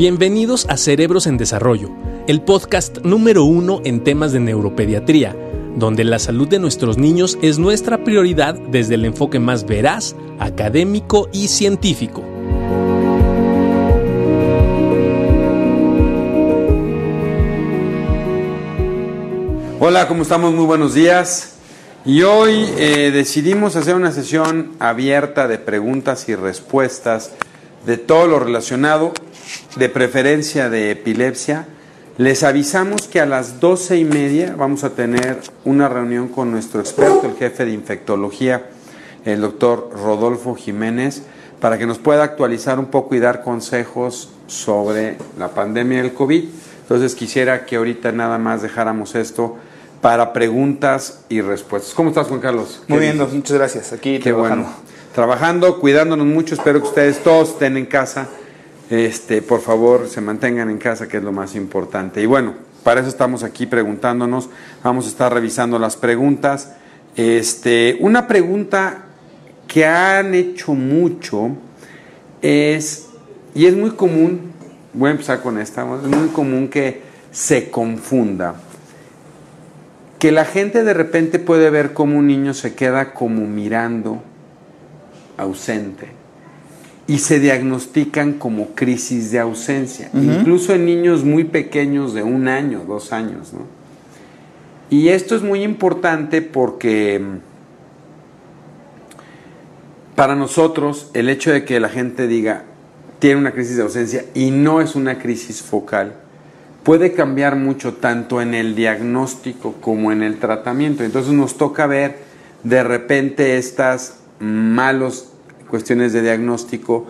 Bienvenidos a Cerebros en Desarrollo, el podcast número uno en temas de neuropediatría, donde la salud de nuestros niños es nuestra prioridad desde el enfoque más veraz, académico y científico. Hola, ¿cómo estamos? Muy buenos días. Y hoy eh, decidimos hacer una sesión abierta de preguntas y respuestas de todo lo relacionado, de preferencia de epilepsia. Les avisamos que a las doce y media vamos a tener una reunión con nuestro experto, el jefe de infectología, el doctor Rodolfo Jiménez, para que nos pueda actualizar un poco y dar consejos sobre la pandemia del COVID. Entonces quisiera que ahorita nada más dejáramos esto para preguntas y respuestas. ¿Cómo estás, Juan Carlos? Muy bien, muchas gracias. Aquí Qué trabajando. bueno. Trabajando, cuidándonos mucho. Espero que ustedes todos estén en casa. Este, por favor, se mantengan en casa, que es lo más importante. Y bueno, para eso estamos aquí preguntándonos. Vamos a estar revisando las preguntas. Este, una pregunta que han hecho mucho es, y es muy común, voy a empezar con esta, es muy común que se confunda que la gente de repente puede ver cómo un niño se queda como mirando, ausente, y se diagnostican como crisis de ausencia, incluso en niños muy pequeños de un año, dos años. ¿no? Y esto es muy importante porque para nosotros el hecho de que la gente diga tiene una crisis de ausencia y no es una crisis focal, puede cambiar mucho tanto en el diagnóstico como en el tratamiento. Entonces nos toca ver de repente estas malas cuestiones de diagnóstico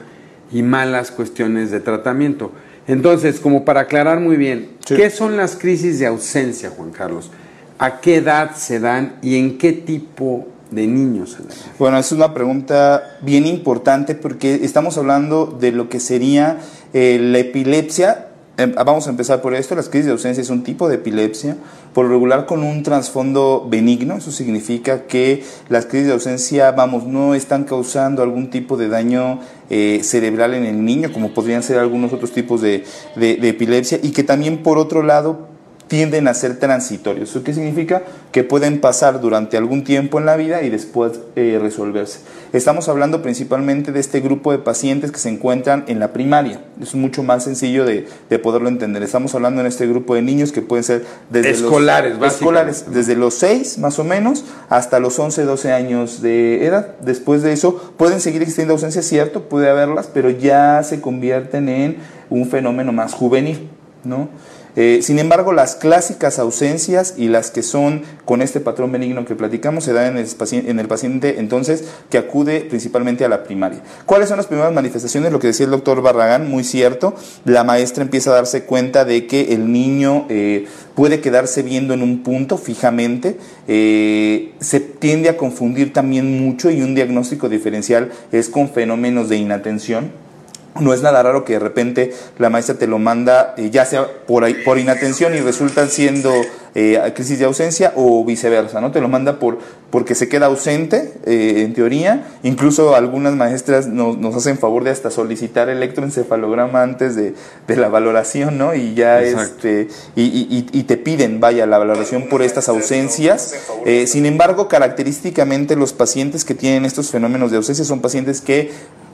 y malas cuestiones de tratamiento. Entonces, como para aclarar muy bien, Sí. ¿qué son las crisis de ausencia, Juan Carlos? ¿A qué edad se dan y en qué tipo de niños se dan? Bueno, es una pregunta bien importante porque estamos hablando de lo que sería eh, la epilepsia. Em, Vamos a empezar por esto. Las crisis de ausencia es un tipo de epilepsia, por regular con un trasfondo benigno. Eso significa que las crisis de ausencia, vamos, no están causando algún tipo de daño eh, cerebral en el niño, como podrían ser algunos otros tipos de- de epilepsia, y que también, por otro lado, tienden a ser transitorios. ¿Eso qué significa? Que pueden pasar durante algún tiempo en la vida y después eh, resolverse. Estamos hablando principalmente de este grupo de pacientes que se encuentran en la primaria. Es mucho más sencillo de, de poderlo entender. Estamos hablando en este grupo de niños que pueden ser desde Escolares, los, escolares, desde los 6 más o menos hasta los 11, 12 años de edad. Después de eso pueden seguir existiendo ausencias, cierto, puede haberlas, pero ya se convierten en un fenómeno más juvenil, ¿no? Eh, sin embargo, las clásicas ausencias y las que son con este patrón benigno que platicamos se dan en el, paciente, entonces que acude principalmente a la primaria. ¿Cuáles son las primeras manifestaciones? Lo que decía el doctor Barragán, muy cierto, la maestra empieza a darse cuenta de que el niño eh, puede quedarse viendo en un punto fijamente, eh, se tiende a confundir también mucho y un diagnóstico diferencial es con fenómenos de inatención. No es nada raro que de repente la maestra te lo manda, eh, ya sea por, ahí- por inatención y resultan siendo eh, crisis de ausencia o viceversa, ¿no? Te lo manda por, porque se queda ausente, eh, en teoría. Incluso algunas maestras nos, nos hacen favor de hasta solicitar electroencefalograma antes de, de la valoración, ¿no? Y ya Exacto. este, y, y- y- y te piden, vaya, la valoración por estas ausencias. Eh, sin embargo, característicamente los pacientes que tienen estos fenómenos de ausencia son pacientes que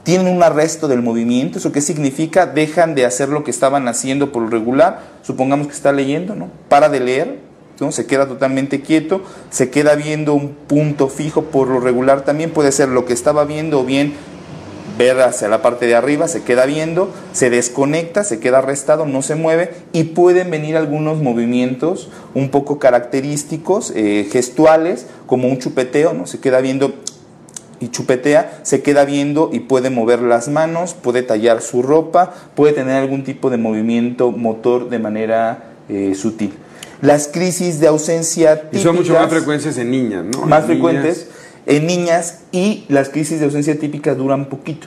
tienen un arresto del movimiento. ¿Eso qué significa? Dejan de hacer lo que estaban haciendo por lo regular. Supongamos que está leyendo, ¿no? Para de leer, ¿no? se queda totalmente quieto, se queda viendo un punto fijo por lo regular también. Puede ser lo que estaba viendo o bien ver hacia la parte de arriba, se queda viendo, se desconecta, se queda arrestado, no se mueve y pueden venir algunos movimientos un poco característicos, eh, gestuales, como un chupeteo, ¿no? Se queda viendo y chupetea, se queda viendo y puede mover las manos, puede tallar su ropa, puede tener algún tipo de movimiento motor de manera eh, sutil. Las crisis de ausencia Y son mucho típicas- más frecuencias en niñas, ¿no? más En frecuentes niñas. en niñas y las crisis de ausencia típicas duran poquito.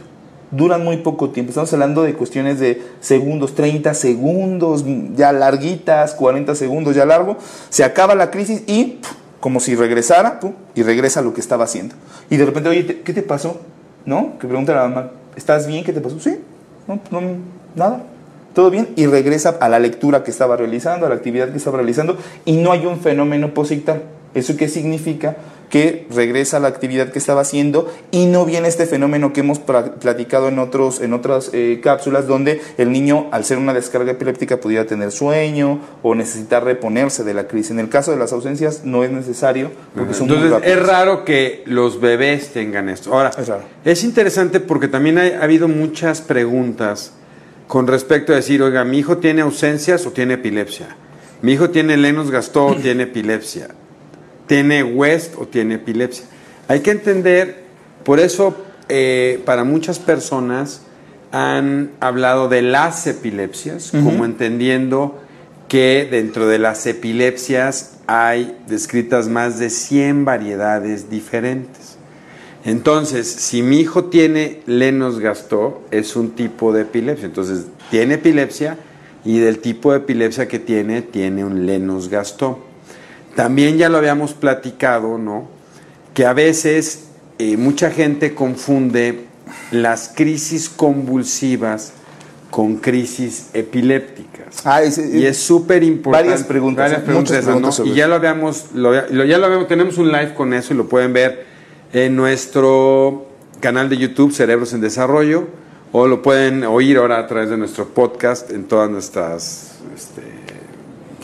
Duran muy poco tiempo. Estamos hablando de cuestiones de segundos, 30 segundos, ya larguitas, 40 segundos, ya largo. Se acaba la crisis y como si regresara y regresa a lo que estaba haciendo. Y de repente, oye, ¿te- ¿qué te pasó? ¿No? Que pregunta la mamá, ¿estás bien? ¿Qué te pasó? Sí, no, no, nada. todo bien, y regresa a la lectura que estaba realizando, a la actividad que estaba realizando, y no hay un fenómeno posictal. ¿Eso qué significa? Que regresa a la actividad que estaba haciendo y no viene este fenómeno que hemos platicado en, otros, en otras eh, cápsulas donde el niño al ser una descarga epiléptica pudiera tener sueño o necesitar reponerse de la crisis. En el caso de las ausencias no es necesario porque son Entonces es raro que los bebés tengan esto. Ahora, es, es interesante porque también ha habido muchas preguntas con respecto a decir, oiga, mi hijo tiene ausencias o tiene epilepsia. Mi hijo tiene Lenus Gastó o tiene epilepsia tiene West o tiene epilepsia. Hay que entender, por eso eh, para muchas personas han hablado de las epilepsias, como entendiendo que dentro de las epilepsias hay descritas más de 100 variedades diferentes. Entonces, si mi hijo tiene Lenos Gastó, es un tipo de epilepsia. Entonces, tiene epilepsia y del tipo de epilepsia que tiene, tiene un Lenos Gastó. También ya lo habíamos platicado, ¿no? Que a veces eh, mucha gente confunde las crisis convulsivas con crisis epilépticas. Ah, y es súper importante. Varias preguntas. Varias preguntas, Y ya lo habíamos, lo, ya lo habíamos, tenemos un live con eso y lo pueden ver en nuestro canal de YouTube, Cerebros en Desarrollo, o lo pueden oír ahora a través de nuestro podcast en todas nuestras este,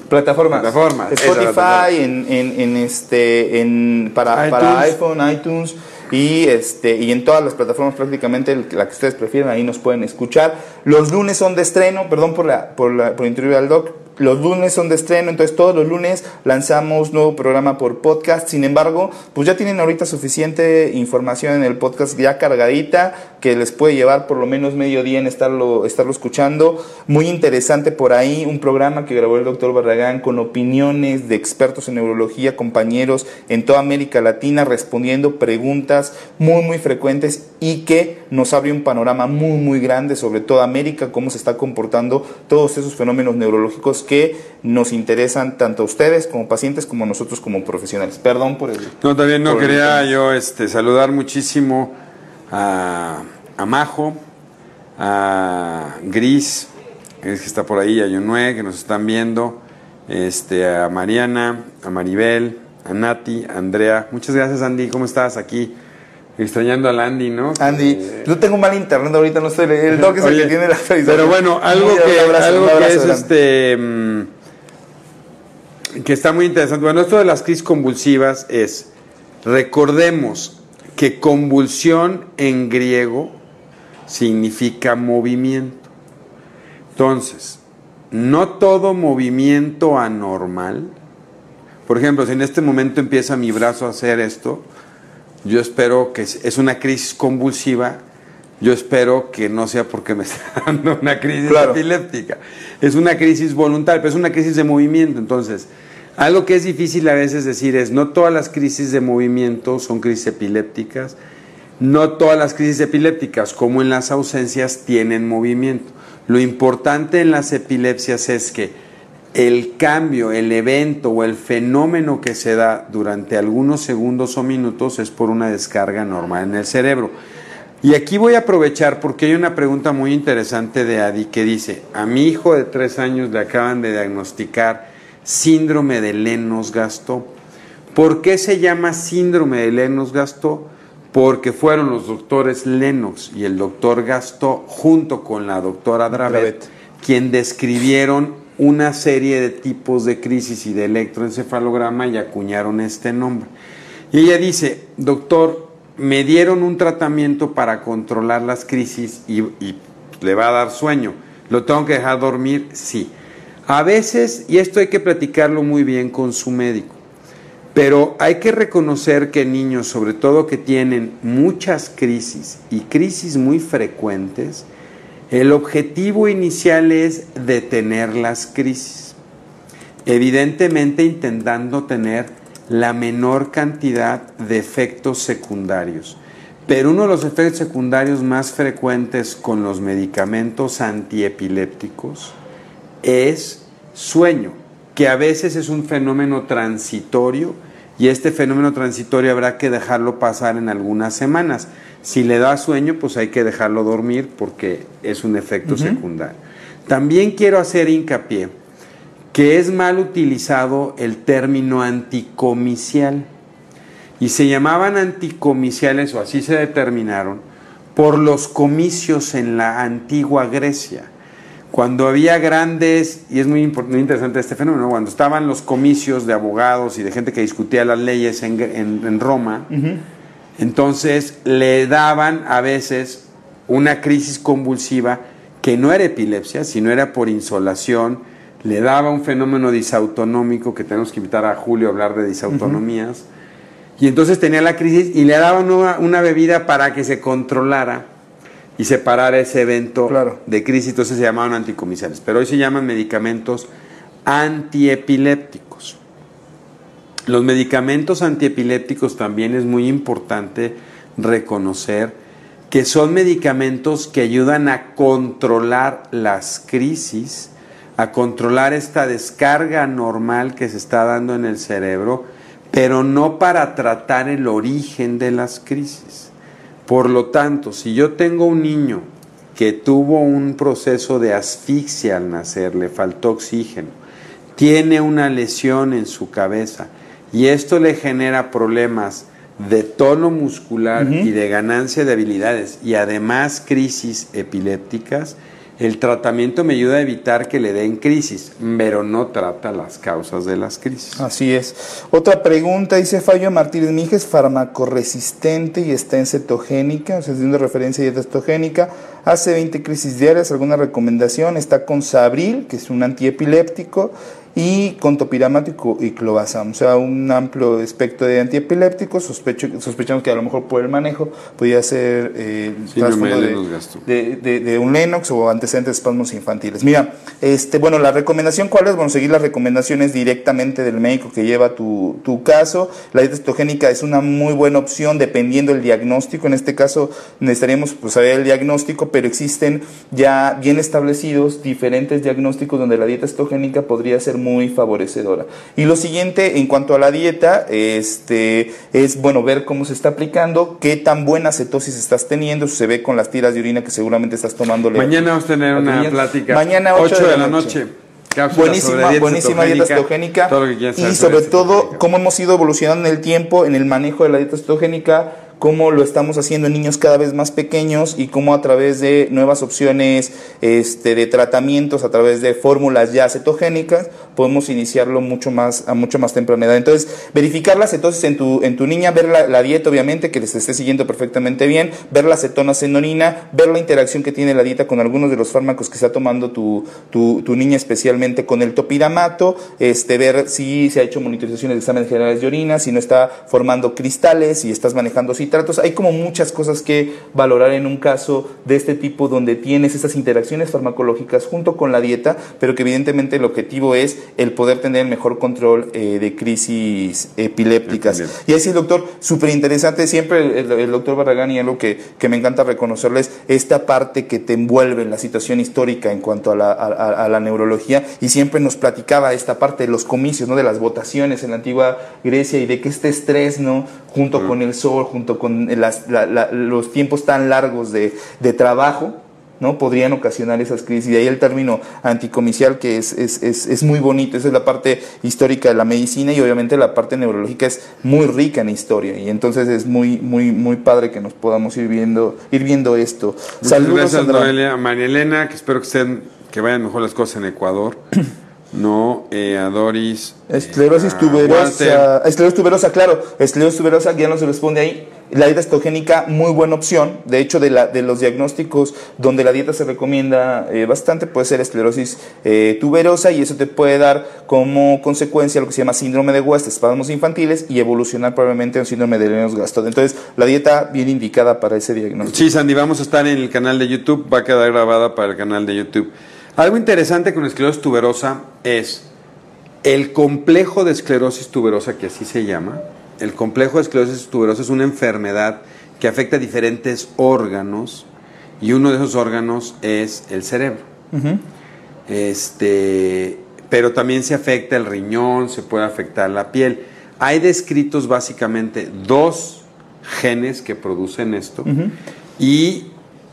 Plataformas. Plataformas. Spotify, en, en, en, este, en, para, para, iPhone, iTunes y, este, y en todas las plataformas prácticamente la que ustedes prefieren, ahí nos pueden escuchar. Los lunes son de estreno, perdón por, la, por, la, por interrumpir al doc, los lunes son de estreno, entonces todos los lunes lanzamos nuevo programa por podcast. Sin embargo, pues ya tienen ahorita suficiente información en el podcast ya cargadita que les puede llevar por lo menos medio día en estarlo, estarlo escuchando. Muy interesante por ahí, un programa que grabó el doctor Barragán con opiniones de expertos en neurología, compañeros en toda América Latina, respondiendo preguntas muy, muy frecuentes y que nos abre un panorama muy, muy grande sobre toda América, cómo se está comportando todos esos fenómenos neurológicos que nos interesan tanto a ustedes como pacientes como a nosotros como profesionales. Perdón por el... No, también no quería yo este, saludar muchísimo a, a Majo, a Gris, que está por ahí, a Yonue, que nos están viendo, este, a Mariana, a Maribel, a Nati, a Andrea. Muchas gracias, Andy. ¿Cómo estás aquí? Extrañando al Andy, ¿no? Andy, eh, yo tengo mal internet ahorita, no estoy. El doc es el que tiene la Pero bueno, algo que, algo que es este. Mm, que está muy interesante. Bueno, esto de las crisis convulsivas es. Recordemos que convulsión en griego significa movimiento. Entonces, no todo movimiento anormal. Por ejemplo, si en este momento empieza mi brazo a hacer esto yo espero que es una crisis convulsiva, yo espero que no sea porque me está dando una crisis epiléptica. Es una crisis voluntaria, pero es una crisis de movimiento. Entonces, algo que es difícil a veces decir es, no todas las crisis de movimiento son crisis epilépticas, no todas las crisis epilépticas, como en las ausencias, tienen movimiento. Lo importante en las epilepsias es que el cambio, el evento o el fenómeno que se da durante algunos segundos o minutos es por una descarga normal en el cerebro. Y aquí voy a aprovechar porque hay una pregunta muy interesante de Adi que dice, a mi hijo de tres años le acaban de diagnosticar síndrome de Lennox-Gastaut. ¿Por qué se llama síndrome de Lennox-Gastaut? Porque fueron los doctores Lennox y el doctor Gastaut junto con la doctora Dravet, quien describieron una serie de tipos de crisis y de electroencefalograma y acuñaron este nombre. Y ella dice, doctor, me dieron un tratamiento para controlar las crisis y, le va a dar sueño. ¿Lo tengo que dejar dormir? Sí. A veces, y esto hay que platicarlo muy bien con su médico, pero hay que reconocer que niños, sobre todo que tienen muchas crisis y crisis muy frecuentes, el objetivo inicial es detener las crisis, evidentemente intentando tener la menor cantidad de efectos secundarios. Pero uno de los efectos secundarios más frecuentes con los medicamentos antiepilépticos es sueño, que a veces es un fenómeno transitorio y este fenómeno transitorio habrá que dejarlo pasar en algunas semanas. Si le da sueño, pues hay que dejarlo dormir porque es un efecto secundario. También quiero hacer hincapié que es mal utilizado el término anticomicial. Y se llamaban anticomiciales, o así se determinaron, por los comicios en la antigua Grecia. Cuando había grandes, y es muy, interesante este fenómeno, cuando estaban los comicios de abogados y de gente que discutía las leyes en, Roma, entonces le daban a veces una crisis convulsiva que no era epilepsia, sino era por insolación, le daba un fenómeno disautonómico, que tenemos que invitar a Julio a hablar de disautonomías, y entonces tenía la crisis y le daban una, bebida para que se controlara y separara ese evento de crisis, entonces se llamaban anticomiciales, pero hoy se llaman medicamentos antiepilépticos. Los medicamentos antiepilépticos también es muy importante reconocer que son medicamentos que ayudan a controlar las crisis, a controlar esta descarga normal que se está dando en el cerebro, pero no para tratar el origen de las crisis. Por lo tanto, si yo tengo un niño que tuvo un proceso de asfixia al nacer, le faltó oxígeno, tiene una lesión en su cabeza y esto le genera problemas de tono muscular y de ganancia de habilidades y además crisis epilépticas, el tratamiento me ayuda a evitar que le den crisis, pero no trata las causas de las crisis. Así es. Otra pregunta, dice Fallo Martínez Mija, es farmacoresistente y está en cetogénica, o sea, haciendo referencia a dieta cetogénica, hace 20 crisis diarias, ¿alguna recomendación? Está con Sabril, que es un antiepiléptico, y con topiramático y clobazam, o sea, un amplio espectro de antiepilépticos. Sospecho, sospechamos que a lo mejor por el manejo podía ser eh, de, de, un Lennox o antecedentes de espasmos infantiles. Mira, este, bueno, la recomendación, ¿cuál es? Bueno, seguir las recomendaciones directamente del médico que lleva tu, tu caso. La dieta cetogénica es una muy buena opción dependiendo del diagnóstico. En este caso necesitaríamos pues, saber el diagnóstico, pero existen ya bien establecidos diferentes diagnósticos donde la dieta cetogénica podría ser muy favorecedora. Y lo siguiente, en cuanto a la dieta, este, es bueno ver cómo se está aplicando, qué tan buena cetosis estás teniendo, se ve con las tiras de orina que seguramente estás tomando. Mañana vamos a tener una plática. Mañana 8, de, la noche. buenísima, buenísima dieta cetogénica y sobre todo cómo hemos ido evolucionando en el tiempo en el manejo de la dieta cetogénica cómo lo estamos haciendo en niños cada vez más pequeños y cómo a través de nuevas opciones este, de tratamientos, a través de fórmulas ya cetogénicas, podemos iniciarlo mucho más, a mucho más temprana edad. Entonces, verificar las cetosis en tu, en tu niña, ver la, dieta, obviamente, que les esté siguiendo perfectamente bien, ver las cetonas en orina, ver la interacción que tiene la dieta con algunos de los fármacos que está tomando tu, tu, tu niña, especialmente con el topiramato, este, ver si se ha hecho monitorizaciones de exámenes generales de orina, si no está formando cristales, si estás manejando tratos. Hay como muchas cosas que valorar en un caso de este tipo donde tienes esas interacciones farmacológicas junto con la dieta, pero que evidentemente el objetivo es el poder tener el mejor control eh, de crisis epilépticas. Y así, doctor, súper interesante. Siempre el, doctor Barragán y algo que, que me encanta reconocerles, esta parte que te envuelve en la situación histórica en cuanto a la, a, la neurología y siempre nos platicaba esta parte de los comicios, ¿no? de las votaciones en la antigua Grecia y de que este estrés, ¿no? junto con el sol, junto con los tiempos tan largos de, trabajo, ¿no? podrían ocasionar esas crisis. Y ahí el término anticomicial, que es, es, es, muy bonito, esa es la parte histórica de la medicina y obviamente la parte neurológica es muy rica en historia. Y entonces es muy, muy, muy padre que nos podamos ir viendo, ir viendo esto. Saludos a María Elena, que espero que, estén, que vayan mejor las cosas en Ecuador. No, eh, a Doris. Esclerosis eh, tuberosa. Esclerosis tuberosa, claro. Esclerosis tuberosa, ya no se responde ahí. La dieta cetogénica, muy buena opción. De hecho, de, los diagnósticos donde la dieta se recomienda eh, bastante, puede ser esclerosis tuberosa y eso te puede dar como consecuencia lo que se llama síndrome de West, espasmos infantiles y evolucionar probablemente un síndrome de Lennox-Gastaut. Entonces, la dieta bien indicada para ese diagnóstico. Sí, Sandy, vamos a estar en el canal de YouTube, va a quedar grabada para el canal de YouTube. Algo interesante con esclerosis tuberosa es el complejo de esclerosis tuberosa, que así se llama. El complejo de esclerosis tuberosa es una enfermedad que afecta a diferentes órganos y uno de esos órganos es el cerebro. este, pero también se afecta el riñón, se puede afectar la piel. Hay descritos básicamente dos genes que producen esto y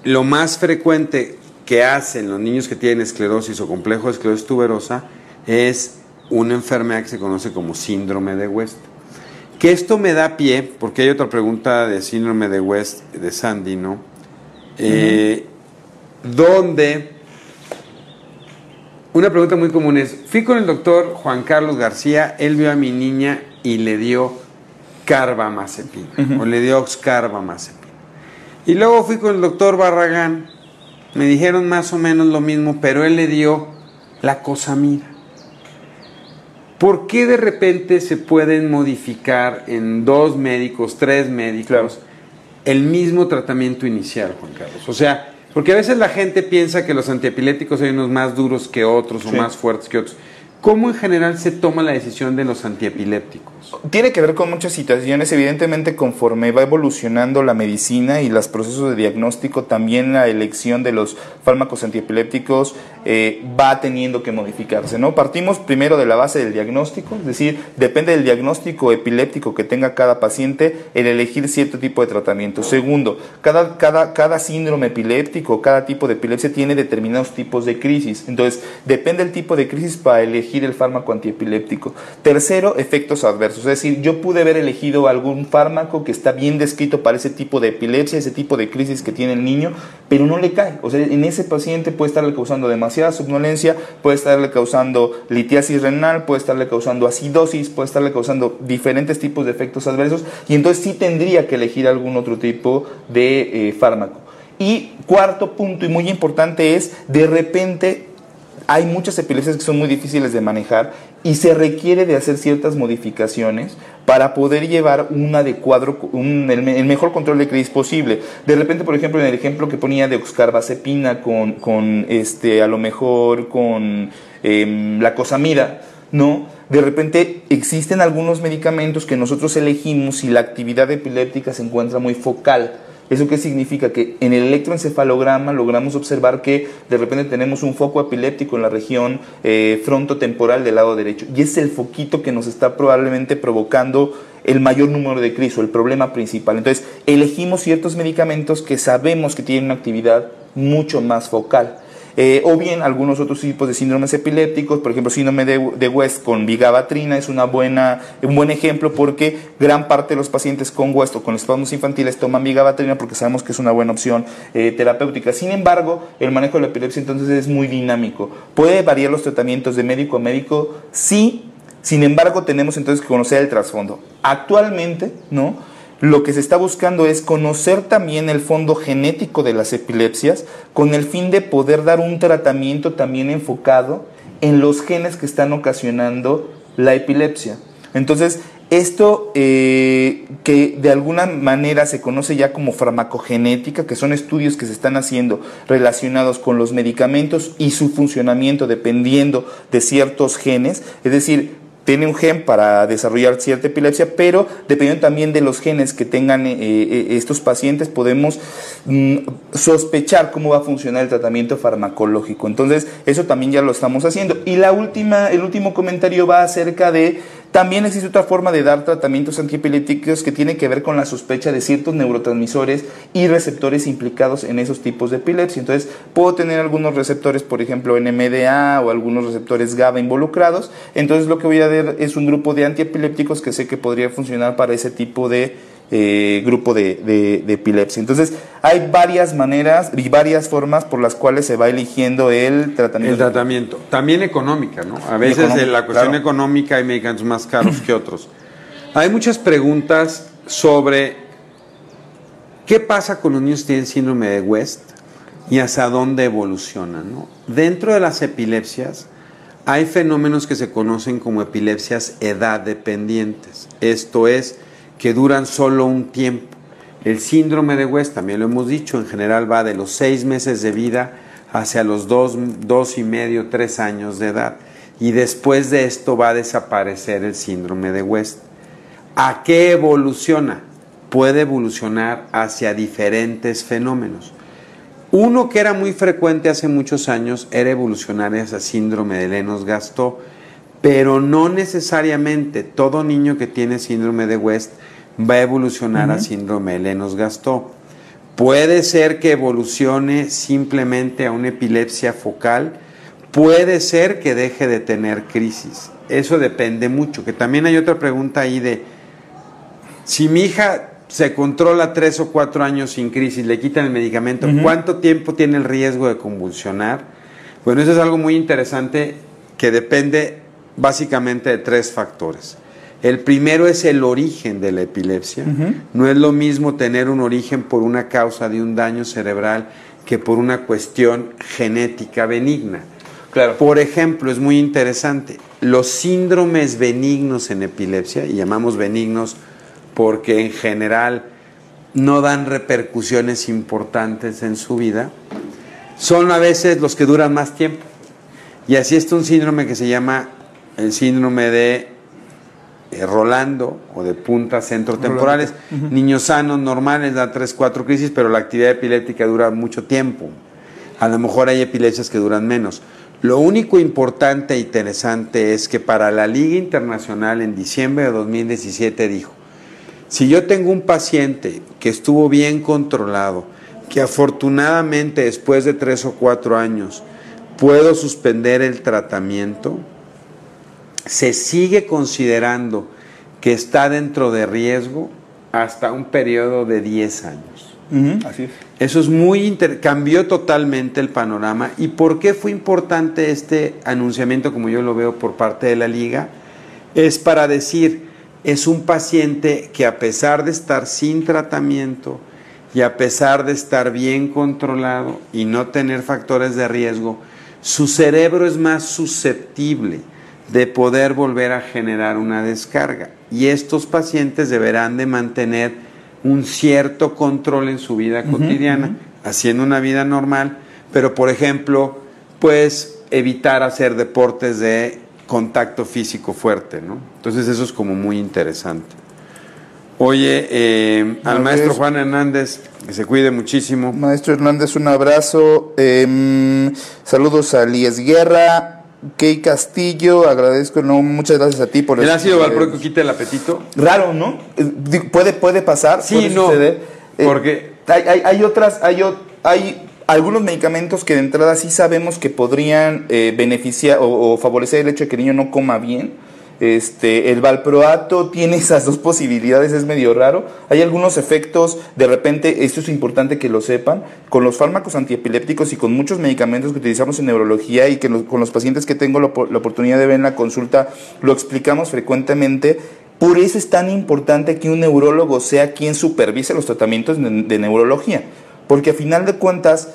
lo más frecuente que hacen los niños que tienen esclerosis o complejo de esclerosis tuberosa es una enfermedad que se conoce como síndrome de West. Que esto me da pie, porque hay otra pregunta de síndrome de West de Sandy, ¿no? Eh, donde una pregunta muy común es, fui con el doctor Juan Carlos García, él vio a mi niña y le dio carbamazepina, o le dio oxcarbamazepina. Y luego fui con el doctor Barragán, me dijeron más o menos lo mismo, pero él le dio la cosamida. ¿Por qué de repente se pueden modificar en dos médicos, tres médicos, el mismo tratamiento inicial, Juan Carlos? O sea, porque a veces la gente piensa que los antiepilépticos hay unos más duros que otros o más fuertes que otros. ¿Cómo en general se toma la decisión de los antiepilépticos? Tiene que ver con muchas situaciones, evidentemente conforme va evolucionando la medicina y los procesos de diagnóstico, también la elección de los fármacos antiepilépticos eh, va teniendo que modificarse. ¿no? Partimos primero de la base del diagnóstico, es decir, depende del diagnóstico epiléptico que tenga cada paciente el elegir cierto tipo de tratamiento. Segundo, cada, cada, cada síndrome epiléptico, cada tipo de epilepsia tiene determinados tipos de crisis, entonces depende del tipo de crisis para elegir el fármaco antiepiléptico. Tercero, efectos adversos. Es decir, yo pude haber elegido algún fármaco que está bien descrito para ese tipo de epilepsia, ese tipo de crisis que tiene el niño, pero no le cae. O sea, en ese paciente puede estarle causando demasiada somnolencia, puede estarle causando litiasis renal, puede estarle causando acidosis, puede estarle causando diferentes tipos de efectos adversos y entonces sí tendría que elegir algún otro tipo de eh, fármaco. Y cuarto punto y muy importante es, de repente hay muchas epilepsias que son muy difíciles de manejar y se requiere de hacer ciertas modificaciones para poder llevar un adecuado, el, mejor control de crisis posible. De repente, por ejemplo, en el ejemplo que ponía de oxcarbazepina con, con este, a lo mejor con em, la cosamida, ¿no? De repente existen algunos medicamentos que nosotros elegimos si la actividad epiléptica se encuentra muy focal ¿Eso qué significa? Que en el electroencefalograma logramos observar que de repente tenemos un foco epiléptico en la región eh, frontotemporal del lado derecho y es el foquito que nos está probablemente provocando el mayor número de crisis o el problema principal. Entonces, elegimos ciertos medicamentos que sabemos que tienen una actividad mucho más focal. Eh, o bien algunos otros tipos de síndromes epilépticos, por ejemplo, síndrome de, West con vigabatrina es una buena, un buen ejemplo porque gran parte de los pacientes con West o con espasmos infantiles toman vigabatrina porque sabemos que es una buena opción eh, terapéutica. Sin embargo, el manejo de la epilepsia entonces es muy dinámico. ¿Puede variar los tratamientos de médico a médico? Sí, sin embargo, tenemos entonces que conocer el trasfondo. Actualmente, ¿no? Lo que se está buscando es conocer también el fondo genético de las epilepsias con el fin de poder dar un tratamiento también enfocado en los genes que están ocasionando la epilepsia. Entonces, esto eh, que de alguna manera se conoce ya como farmacogenética, que son estudios que se están haciendo relacionados con los medicamentos y su funcionamiento dependiendo de ciertos genes, es decir, tiene un gen para desarrollar cierta epilepsia, pero dependiendo también de los genes que tengan eh, eh, estos pacientes, podemos mm, sospechar cómo va a funcionar el tratamiento farmacológico. Entonces, eso también ya lo estamos haciendo. Y la última, el último comentario va acerca de también existe otra forma de dar tratamientos antiepilépticos que tiene que ver con la sospecha de ciertos neurotransmisores y receptores implicados en esos tipos de epilepsia. Entonces, puedo tener algunos receptores, por ejemplo, NMDA o algunos receptores GABA involucrados. Entonces, lo que voy a dar es un grupo de antiepilépticos que sé que podría funcionar para ese tipo de eh, grupo de, epilepsia. Entonces, hay varias maneras y varias formas por las cuales se va eligiendo el tratamiento. El tratamiento. También económica, ¿no? A veces en la cuestión económica hay medicamentos más caros que otros. Hay muchas preguntas sobre qué pasa con los niños que tienen síndrome de West y hacia dónde evolucionan. ¿no? Dentro de las epilepsias hay fenómenos que se conocen como epilepsias edad dependientes. Esto es, que duran solo un tiempo. El síndrome de West, también lo hemos dicho, en general va de los seis meses de vida hacia los dos, dos y medio, tres años de edad. Y después de esto va a desaparecer el síndrome de West. ¿A qué evoluciona? Puede evolucionar hacia diferentes fenómenos. Uno que era muy frecuente hace muchos años era evolucionar hacia síndrome de Lennox-Gastaut, pero no necesariamente todo niño que tiene síndrome de West va a evolucionar a síndrome de Lennox-Gastaut. Puede ser que evolucione simplemente a una epilepsia focal, puede ser que deje de tener crisis. Eso depende mucho. Que también hay otra pregunta ahí de si mi hija se controla tres o cuatro años sin crisis, le quitan el medicamento, ¿cuánto tiempo tiene el riesgo de convulsionar? Bueno, eso es algo muy interesante que depende básicamente de tres factores. El primero es el origen de la epilepsia. No es lo mismo tener un origen por una causa de un daño cerebral que por una cuestión genética benigna. Claro. Por ejemplo, es muy interesante, los síndromes benignos en epilepsia, y llamamos benignos porque en general no dan repercusiones importantes en su vida, son a veces los que duran más tiempo. Y así está un síndrome que se llama el síndrome de eh, Rolando o de puntas centrotemporales. Niños sanos, normales, da 3, 4 crisis, pero la actividad epiléptica dura mucho tiempo. A lo mejor hay epilepsias que duran menos. Lo único importante e interesante es que para la Liga Internacional en diciembre de 2017 dijo, si yo tengo un paciente que estuvo bien controlado, que afortunadamente después de tres o cuatro años puedo suspender el tratamiento, se sigue considerando que está dentro de riesgo hasta un periodo de 10 años. Así es. Eso es muy inter cambió totalmente el panorama. ¿Y por qué fue importante este anunciamiento, como yo lo veo por parte de la liga? Es para decir, es un paciente que a pesar de estar sin tratamiento y a pesar de estar bien controlado y no tener factores de riesgo, su cerebro es más susceptible de poder volver a generar una descarga. Y estos pacientes deberán de mantener un cierto control en su vida cotidiana, haciendo una vida normal, pero por ejemplo, pues evitar hacer deportes de contacto físico fuerte, ¿no? Entonces eso es como muy interesante. Oye, eh, al maestro Juan Hernández, que se cuide muchísimo. Maestro Hernández, un abrazo. Em, saludos a Líes Guerra, Key Castillo, agradezco, no, muchas gracias a ti por ¿El ácido valproico quita el apetito? Raro, ¿no? Eh, Puede, puede pasar, Sí, puede no, suceder. Eh, porque- hay, hay, hay otras, hay, hay algunos medicamentos que de entrada sí sabemos que podrían eh, beneficiar o, o favorecer el hecho de que el niño no coma bien. Este, el valproato tiene esas dos posibilidades, es medio raro. Hay algunos efectos, de repente, esto es importante que lo sepan, con los fármacos antiepilépticos y con muchos medicamentos que utilizamos en neurología y que con los pacientes que tengo la oportunidad de ver en la consulta, lo explicamos frecuentemente. Por eso es tan importante que un neurólogo sea quien supervise los tratamientos de, de neurología, porque a final de cuentas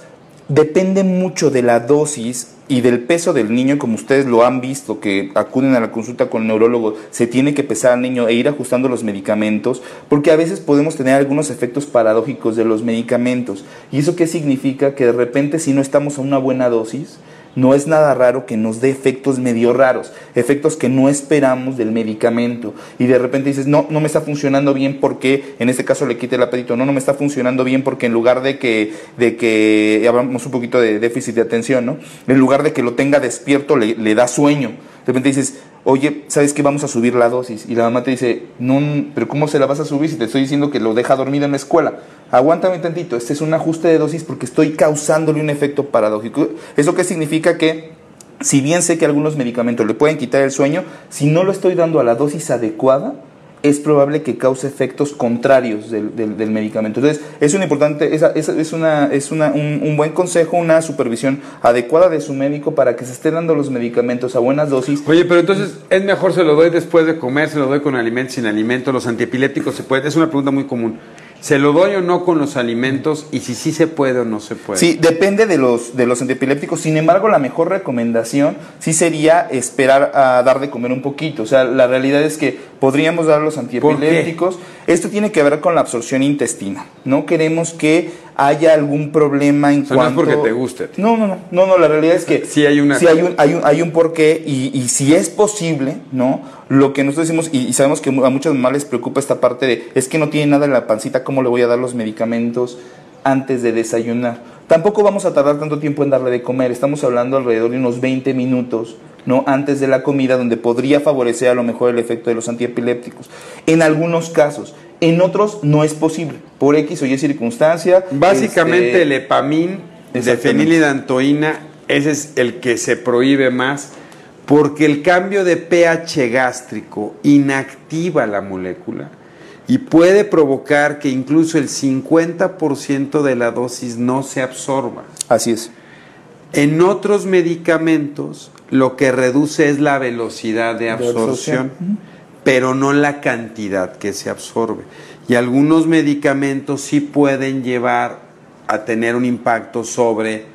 depende mucho de la dosis y del peso del niño, como ustedes lo han visto, que acuden a la consulta con el neurólogo, se tiene que pesar al niño e ir ajustando los medicamentos, porque a veces podemos tener algunos efectos paradójicos de los medicamentos. ¿Y eso qué significa? Que de repente si no estamos a una buena dosis, no es nada raro que nos dé efectos medio raros, efectos que no esperamos del medicamento. Y de repente dices, no, no me está funcionando bien porque, en este caso le quite el apetito, no, no me está funcionando bien porque en lugar de que, de que, hablamos un poquito de déficit de atención, ¿no? En lugar de que lo tenga despierto, le, le da sueño. De repente dices, oye, ¿sabes qué? Vamos a subir la dosis. Y la mamá te dice, no, pero ¿cómo se la vas a subir si te estoy diciendo que lo deja dormido en la escuela? Aguántame tantito, este es un ajuste de dosis porque estoy causándole un efecto paradójico. ¿Eso qué significa? Que si bien sé que algunos medicamentos le pueden quitar el sueño, si no lo estoy dando a la dosis adecuada, es probable que cause efectos contrarios del, del- medicamento. Entonces, es un importante, esa- es, una, es una, un, un buen consejo, una supervisión adecuada de su médico para que se esté dando los medicamentos a buenas dosis. Oye, pero entonces es mejor se lo doy después de comer, se lo doy con alimentos, sin alimentos, los antiepilépticos se puede, es una pregunta muy común. ¿Se lo doy o no con los alimentos y si sí se puede o no se puede? Sí, depende de los, de los antiepilépticos. Sin embargo, la mejor recomendación sí sería esperar a dar de comer un poquito. O sea, la realidad es que podríamos dar los antiepilépticos. Esto tiene que ver con la absorción intestina. No queremos que haya algún problema en O sea, no es cuanto... porque te guste. No, no, no, no, no, la realidad es que Sí hay una- sí hay un, hay un, hay un porqué y, y si es posible, ¿no? Lo que nosotros decimos, y, y sabemos que a muchas mamás les preocupa esta parte de, es que no tiene nada en la pancita, ¿cómo le voy a dar los medicamentos antes de desayunar? Tampoco vamos a tardar tanto tiempo en darle de comer, estamos hablando alrededor de unos 20 minutos ¿no? Antes de la comida, donde podría favorecer a lo mejor el efecto de los antiepilépticos. En algunos casos. En otros no es posible, por X o Y circunstancia. Básicamente este, el epamín de ese es el que se prohíbe más, porque el cambio de pH gástrico inactiva la molécula y puede provocar que incluso el 50% de la dosis no se absorba. Así es. En otros medicamentos lo que reduce es la velocidad de absorción, absorción. pero no la cantidad que se absorbe. Y algunos medicamentos sí pueden llevar a tener un impacto sobre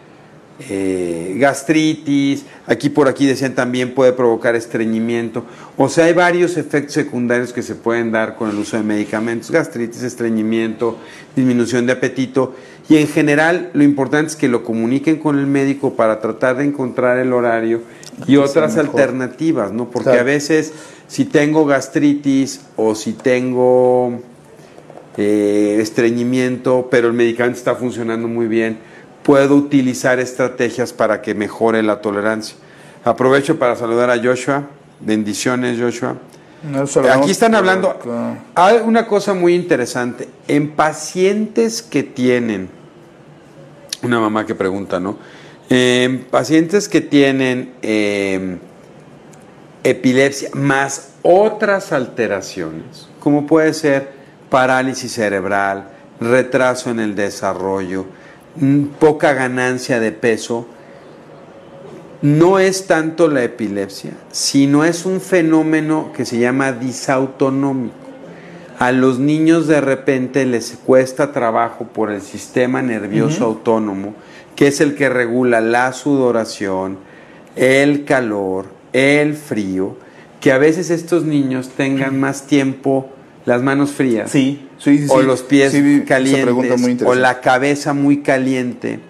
eh, gastritis, aquí por aquí decían también puede provocar estreñimiento. O sea, hay varios efectos secundarios que se pueden dar con el uso de medicamentos, gastritis, estreñimiento, disminución de apetito. Y en general lo importante es que lo comuniquen con el médico para tratar de encontrar el horario y Que otras alternativas, ¿no? Porque Claro. a veces si tengo gastritis o si tengo eh, estreñimiento, pero el medicamento está funcionando muy bien, puedo utilizar estrategias para que mejore la tolerancia. Aprovecho para saludar a Joshua. Bendiciones, Joshua. Aquí están hablando. Hay una cosa muy interesante. En pacientes que tienen. Una mamá que pregunta, ¿no? En pacientes que tienen eh, epilepsia más otras alteraciones, como puede ser parálisis cerebral, retraso en el desarrollo, poca ganancia de peso, no es tanto la epilepsia, sino es un fenómeno que se llama disautonómico. A los niños de repente les cuesta trabajo por el sistema nervioso autónomo, que es el que regula la sudoración, el calor, el frío, que a veces estos niños tengan más tiempo las manos frías Sí, sí, sí. o sí. los pies calientes muy o la cabeza muy caliente.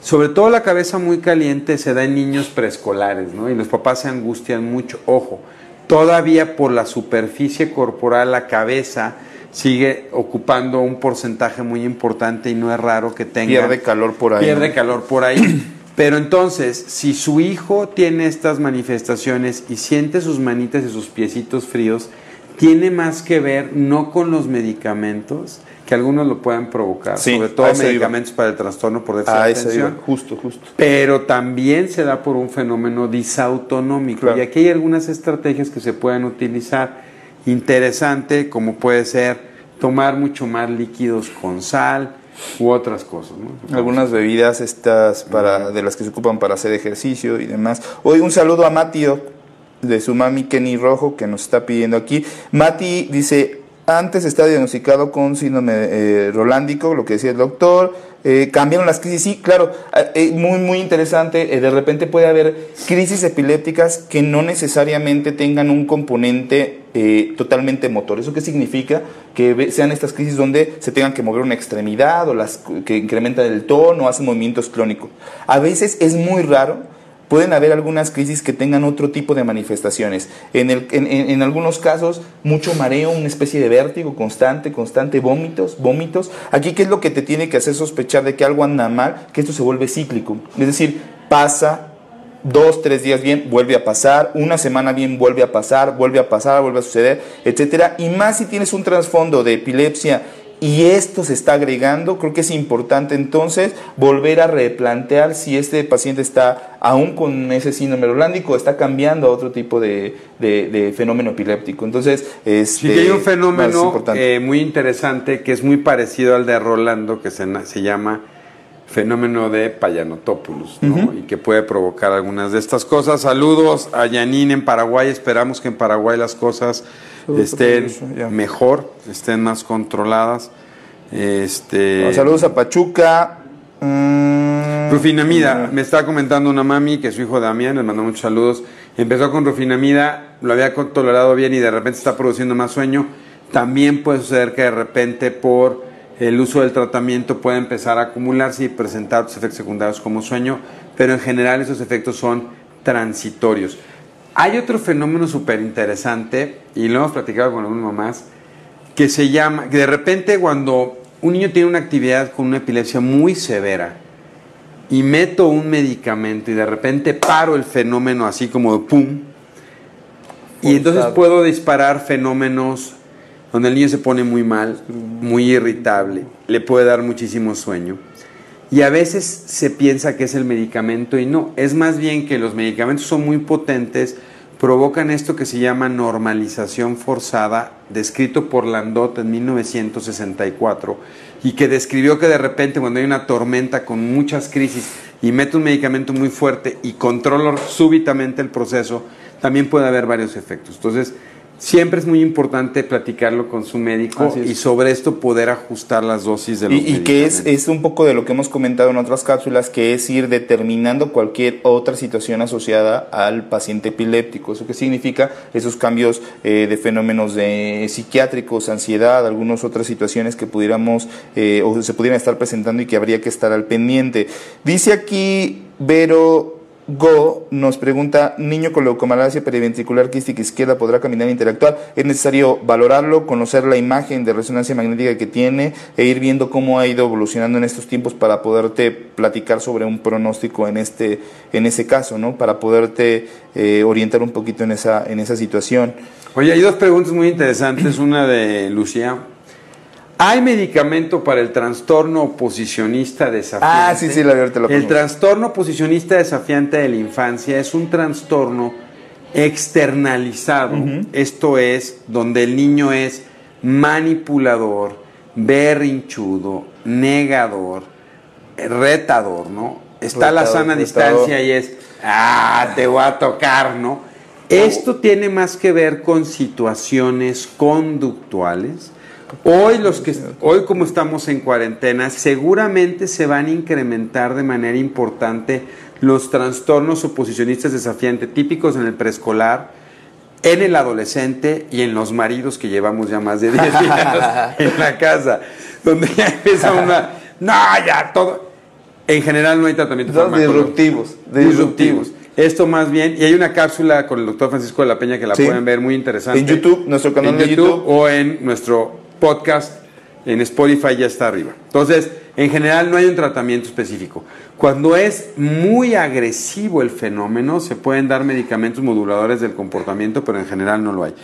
Sobre todo la cabeza muy caliente se da en niños preescolares, ¿no? Y los papás se angustian mucho. Ojo, todavía por la superficie corporal la cabeza sigue ocupando un porcentaje muy importante y no es raro que tenga Pierde calor por ahí. pierde ¿no? calor por ahí. Pero entonces, si su hijo tiene estas manifestaciones y siente sus manitas y sus piecitos fríos, tiene más que ver no con los medicamentos, que algunos lo pueden provocar, Sí, sobre todo medicamentos para el trastorno por déficit de atención, Justo, justo. pero también se da por un fenómeno disautonómico. Claro. Y aquí hay algunas estrategias que se pueden utilizar. Interesante, como puede ser tomar mucho más líquidos con sal u otras cosas. ¿no? Algunas bebidas estas para de las que se ocupan para hacer ejercicio y demás. Hoy un saludo a Matio de su mami Kenny Rojo que nos está pidiendo aquí. Mati dice, antes está diagnosticado con síndrome eh, rolándico, lo que decía el doctor. Eh, cambiaron las crisis, sí, claro, eh, eh, muy, muy interesante. de repente puede haber crisis epilépticas que no necesariamente tengan un componente totalmente motor. ¿Eso qué significa? Que sean estas crisis donde se tengan que mover una extremidad o las que incrementan el tono, hacen movimientos clónicos. A veces es muy raro pueden haber algunas crisis que tengan otro tipo de manifestaciones. En, el, en, algunos casos, mucho mareo, una especie de vértigo constante, constante, vómitos, vómitos. Aquí, ¿qué es lo que te tiene que hacer sospechar de que algo anda mal? Que esto se vuelve cíclico. Es decir, pasa, dos, tres días bien, vuelve a pasar, una semana bien, vuelve a pasar, vuelve a pasar, vuelve a suceder, etcétera. Y más si tienes un trasfondo de epilepsia y esto se está agregando, creo que es importante entonces volver a replantear si este paciente está aún con ese síndrome rolándico o está cambiando a otro tipo de, de- de fenómeno epiléptico. Entonces, este, Sí, hay un fenómeno eh, muy interesante que es muy parecido al de Rolando, que se, se llama fenómeno de Payanotopoulos, ¿no? Y que puede provocar algunas de estas cosas. Saludos a Yanin en Paraguay, esperamos que en Paraguay las cosas estén ya. mejor, estén más controladas. Este, Bueno, saludos a Pachuca. Mm, Rufinamida, me estaba comentando una mami que su hijo Damián, le mandó muchos saludos. Empezó con rufinamida, lo había tolerado bien y de repente está produciendo más sueño. También puede suceder que de repente por el uso del tratamiento puede empezar a acumularse y presentar otros efectos secundarios como sueño, pero en general esos efectos son transitorios. Hay otro fenómeno súper interesante, y lo hemos platicado con algunas mamás, que se llama, que de repente cuando un niño tiene una actividad con una epilepsia muy severa, y meto un medicamento y de repente paro el fenómeno así como de pum, y entonces puedo disparar fenómenos donde el niño se pone muy mal, muy irritable, le puede dar muchísimo sueño. Y a veces se piensa que es el medicamento y no, es más bien que los medicamentos son muy potentes, provocan esto que se llama normalización forzada, descrito por Landot en 1964, y que describió que de repente cuando hay una tormenta con muchas crisis y mete un medicamento muy fuerte y controla súbitamente el proceso, también puede haber varios efectos. Entonces, siempre es muy importante platicarlo con su médico y sobre esto poder ajustar las dosis de los Y, y que es, es un poco de lo que hemos comentado en otras cápsulas, que es ir determinando cualquier otra situación asociada al paciente epiléptico. ¿Eso qué significa? Esos cambios eh, de fenómenos de psiquiátricos, ansiedad, algunas otras situaciones que pudiéramos eh, o se pudieran estar presentando y que habría que estar al pendiente. Dice aquí Vero Go nos pregunta, niño con leucomalacia periventricular quística izquierda podrá caminar e interactuar. Es necesario valorarlo, conocer la imagen de resonancia magnética que tiene e ir viendo cómo ha ido evolucionando en estos tiempos para poderte platicar sobre un pronóstico en este en ese caso, ¿no? Para poderte eh, orientar un poquito en esa en esa situación. Oye, hay dos preguntas muy interesantes. Una de Lucía. ¿Hay medicamento para el trastorno oposicionista desafiante? Ah, sí, sí, la de ahorita lo El trastorno oposicionista desafiante de la infancia es un trastorno externalizado. Esto es donde el niño es manipulador, berrinchudo, negador, retador, ¿no? Está a la sana retador. distancia y es, ah, te voy a tocar, ¿no? Esto tiene más que ver con situaciones conductuales. Hoy los que hoy como estamos en cuarentena, seguramente se van a incrementar de manera importante los trastornos oposicionistas desafiantes típicos en el preescolar, en el adolescente y en los maridos que llevamos ya más de 10 años en la casa, donde ya empieza una, no, ya todo. En general no hay tratamiento disruptivos, Disruptivos. Esto más bien, y hay una cápsula con el doctor Francisco de la Peña que la Sí. pueden ver muy interesante. En YouTube, nuestro canal En de YouTube. o en nuestro podcast en Spotify ya está arriba. Entonces, en general no hay un tratamiento específico. Cuando es muy agresivo el fenómeno, se pueden dar medicamentos moduladores del comportamiento, pero en general no lo hay.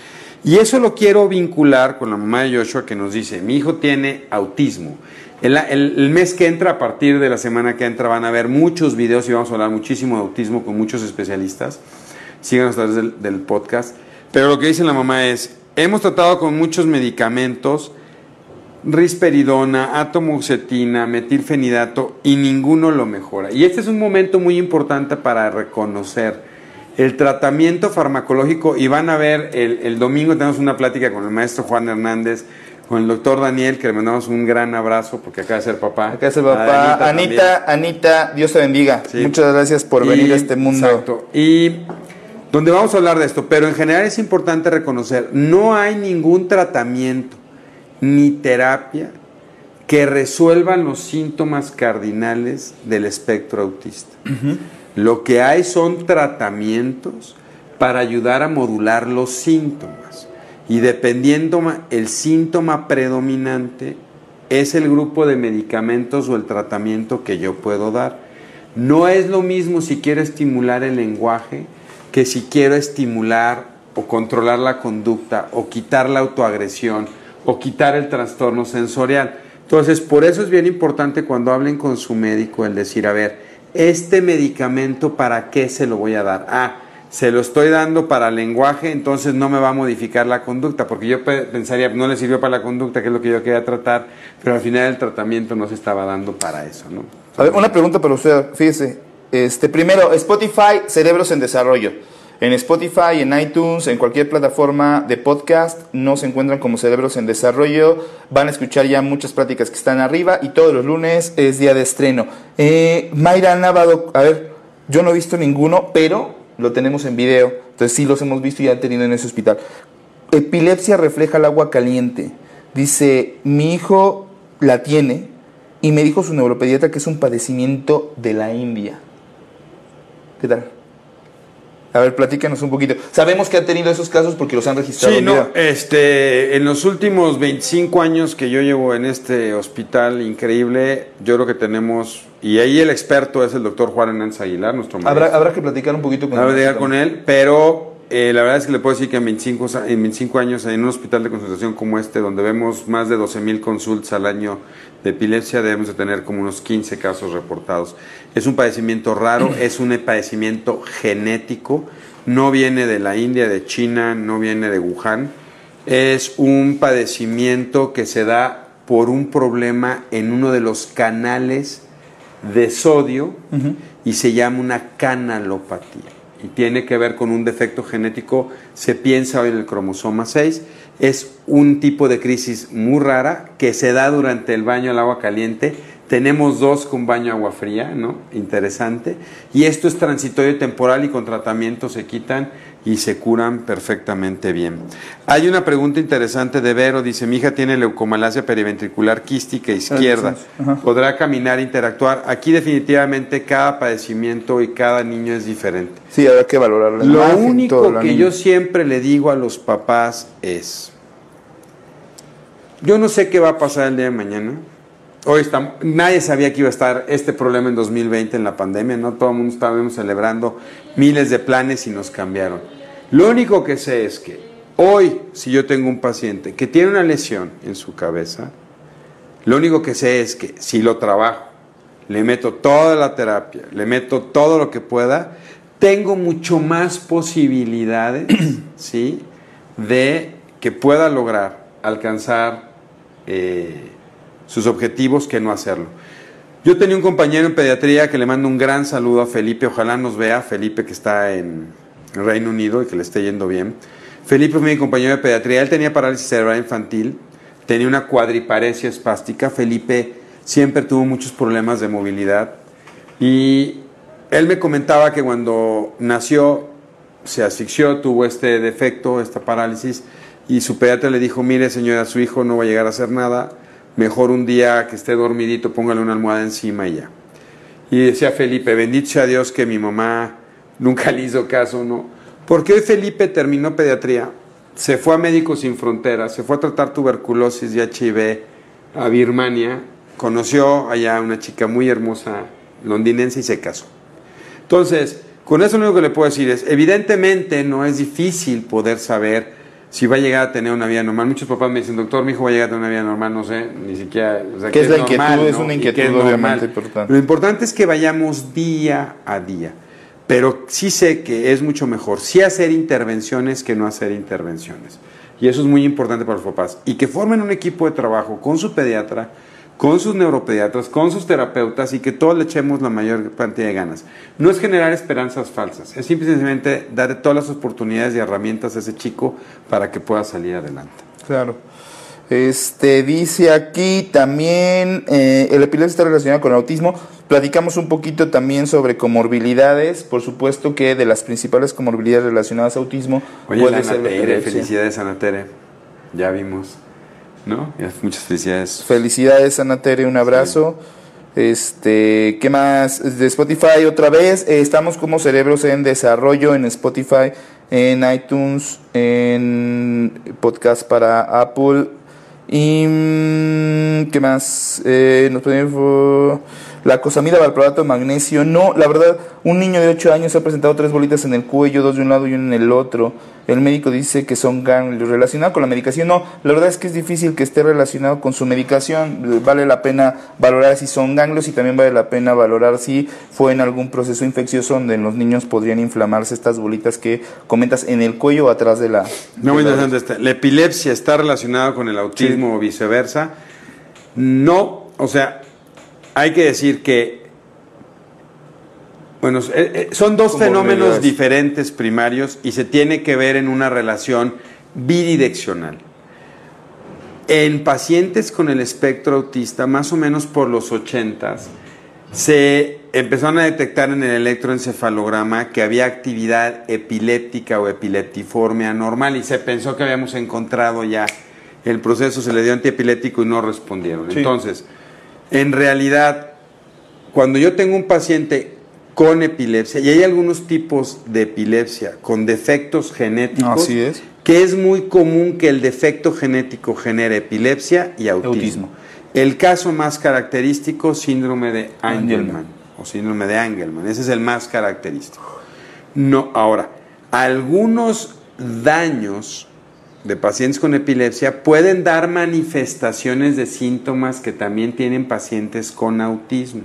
Y eso lo quiero vincular con la mamá de Joshua que nos dice, mi hijo tiene autismo. El, mes que entra, a partir de la semana que entra, van a ver muchos videos y vamos a hablar muchísimo de autismo con muchos especialistas. Síganos a través del, del podcast. Pero lo que dice la mamá es, hemos tratado con muchos medicamentos, risperidona, atomoxetina, metilfenidato y ninguno lo mejora. Y este es un momento muy importante para reconocer el tratamiento farmacológico y van a ver, el, el domingo tenemos una plática con el maestro Juan Hernández, con el doctor Daniel, que le mandamos un gran abrazo porque acaba de ser papá. Acá es el A papá. Anita Anita, Anita, Dios te bendiga. Sí. Muchas gracias por Y- venir a este mundo. Exacto. Y donde vamos a hablar de esto, pero en general es importante reconocer, no hay ningún tratamiento ni terapia que resuelvan los síntomas cardinales del espectro autista. Lo que hay son tratamientos para ayudar a modular los síntomas. Y dependiendo el síntoma predominante, es el grupo de medicamentos o el tratamiento que yo puedo dar. No es lo mismo si quiero estimular el lenguaje que si quiero estimular o controlar la conducta o quitar la autoagresión o quitar el trastorno sensorial. Entonces, por eso es bien importante cuando hablen con su médico el decir, a ver, este medicamento para qué se lo voy a dar? Ah, se lo estoy dando para lenguaje, entonces no me va a modificar la conducta, porque yo pe- pensaría, no le sirvió para la conducta, que es lo que yo quería tratar, pero al final el tratamiento no se estaba dando para eso, ¿no? A ver, una pregunta para usted, fíjese. Este, primero, Spotify, Cerebros en Desarrollo. En Spotify, en iTunes, en cualquier plataforma de podcast, nos encuentran como Cerebros en Desarrollo. Van a escuchar ya muchas pláticas que están arriba y todos los lunes es día de estreno. Eh, Mayra Návado, a ver, yo no he visto ninguno, pero lo tenemos en video. Entonces sí los hemos visto y ya tenido en ese hospital. Epilepsia refleja el agua caliente. Dice, mi hijo la tiene y me dijo su neuropediatra que es un padecimiento de la India. ¿Qué tal? A ver, platícanos un poquito. Sabemos que ha tenido esos casos porque los han registrado. Sí, no, este, en los últimos 25 años que yo llevo en este hospital increíble, yo creo que tenemos, y ahí el experto es el doctor Juan Hernández Aguilar, nuestro maestro. Habrá, habrá que platicar un poquito con Habrá que él. con él, pero eh, la verdad es que le puedo decir que en 25, sa- en 25 años en un hospital de consultación como este, donde vemos más de 12 mil consultas al año de epilepsia, debemos de tener como unos 15 casos reportados. Es un padecimiento raro, es un padecimiento genético, no viene de la India, de China, no viene de Wuhan, es un padecimiento que se da por un problema en uno de los canales de sodio y se llama una canalopatía. Y tiene que ver con un defecto genético, se piensa hoy en el cromosoma 6. Es un tipo de crisis muy rara que se da durante el baño al agua caliente. Tenemos dos con baño agua fría, ¿no? Interesante. Y esto es transitorio temporal y con tratamiento se quitan y se curan perfectamente bien. Hay una pregunta interesante de Vero, dice, mi hija tiene leucomalacia periventricular quística izquierda, Ajá. podrá caminar, interactuar. Aquí definitivamente cada padecimiento y cada niño es diferente. Sí, habrá que valorar la Lo único que yo siempre le digo a los papás es, yo no sé qué va a pasar el día de mañana. Hoy estamos, nadie sabía que iba a estar este problema en 2020 en la pandemia, no todo el mundo estábamos celebrando miles de planes y nos cambiaron. Lo único que sé es que hoy, si yo tengo un paciente que tiene una lesión en su cabeza, lo único que sé es que si lo trabajo, le meto toda la terapia, le meto todo lo que pueda, tengo mucho más posibilidades, ¿sí? De que pueda lograr alcanzar eh, sus objetivos que no hacerlo. Yo tenía un compañero en pediatría que le mando un gran saludo a Felipe, ojalá nos vea, Felipe que está en Reino Unido y que le esté yendo bien. Felipe fue mi compañero de pediatría, él tenía parálisis cerebral infantil, tenía una cuadriparesia espástica, Felipe siempre tuvo muchos problemas de movilidad. Y él me comentaba que cuando nació se asfixió, tuvo este defecto, esta parálisis y su pediatra le dijo, mire señora, su hijo no va a llegar a hacer nada, mejor un día que esté dormidito póngale una almohada encima y ya. Y decía Felipe, bendito sea Dios que mi mamá nunca le hizo caso, ¿no? Porque hoy Felipe terminó pediatría, se fue a Médicos Sin Fronteras, se fue a tratar tuberculosis y HIV a Birmania, conoció allá una chica muy hermosa londinense y se casó. Entonces, con eso lo único que le puedo decir es, evidentemente no es difícil poder saber si va a llegar a tener una vida normal. Muchos papás me dicen, doctor, mi hijo va a llegar a tener una vida normal, no sé, ni siquiera... O sea, ¿Qué es la normal, inquietud? Es una inquietud obviamente importante. Lo importante es que vayamos día a día. Pero sí sé que es mucho mejor sí hacer intervenciones que no hacer intervenciones. Y eso es muy importante para los papás. Y que formen un equipo de trabajo con su pediatra, con sus neuropediatras, con sus terapeutas y que todos le echemos la mayor cantidad de ganas. No es generar esperanzas falsas, es simplemente darle todas las oportunidades y herramientas a ese chico para que pueda salir adelante. Claro. Este dice aquí también eh, el epilepsia está relacionado con el autismo. Platicamos un poquito también sobre comorbilidades. Por supuesto que de las principales comorbilidades relacionadas a autismo Oye, puede la ser la Tere, epilepsia. felicidades Ana Tere. Ya vimos, ¿no? Muchas felicidades. Felicidades, Ana Tere, un abrazo. Este, ¿qué más? De Spotify otra vez. eh, estamos como Cerebros en Desarrollo en Spotify, en iTunes, en podcast para Apple. Y mm, ¿qué más? Eh, nos podemos la cosamida valproato de magnesio. No, la verdad, un niño de 8 años ha presentado tres bolitas en el cuello, dos de un lado y una en el otro. El médico dice que son ganglios. Relacionado con la medicación, no. La verdad es que es difícil que esté relacionado con su medicación. Vale la pena valorar si son ganglios y también vale la pena valorar si fue en algún proceso infeccioso donde los niños podrían inflamarse estas bolitas que comentas en el cuello o atrás de la. No, muy interesante este. ¿La epilepsia está relacionada con el autismo o viceversa? No, o sea, hay que decir que, bueno, eh, eh, son dos fenómenos diferentes primarios y se tiene que ver en una relación bidireccional. En pacientes con el espectro autista, más o menos por los 80 se empezaron a detectar en el electroencefalograma que había actividad epiléptica o epileptiforme anormal y se pensó que habíamos encontrado ya el proceso, se le dio antiepiléptico y no respondieron. Sí. Entonces, en realidad, cuando yo tengo un paciente con epilepsia, y hay algunos tipos de epilepsia con defectos genéticos, Así es. que es muy común que el defecto genético genere epilepsia y autismo. Autismo. El caso más característico, síndrome de Angelman, Angelman. o síndrome de Angelman, ese es el más característico. No, ahora, algunos daños de pacientes con epilepsia pueden dar manifestaciones de síntomas que también tienen pacientes con autismo.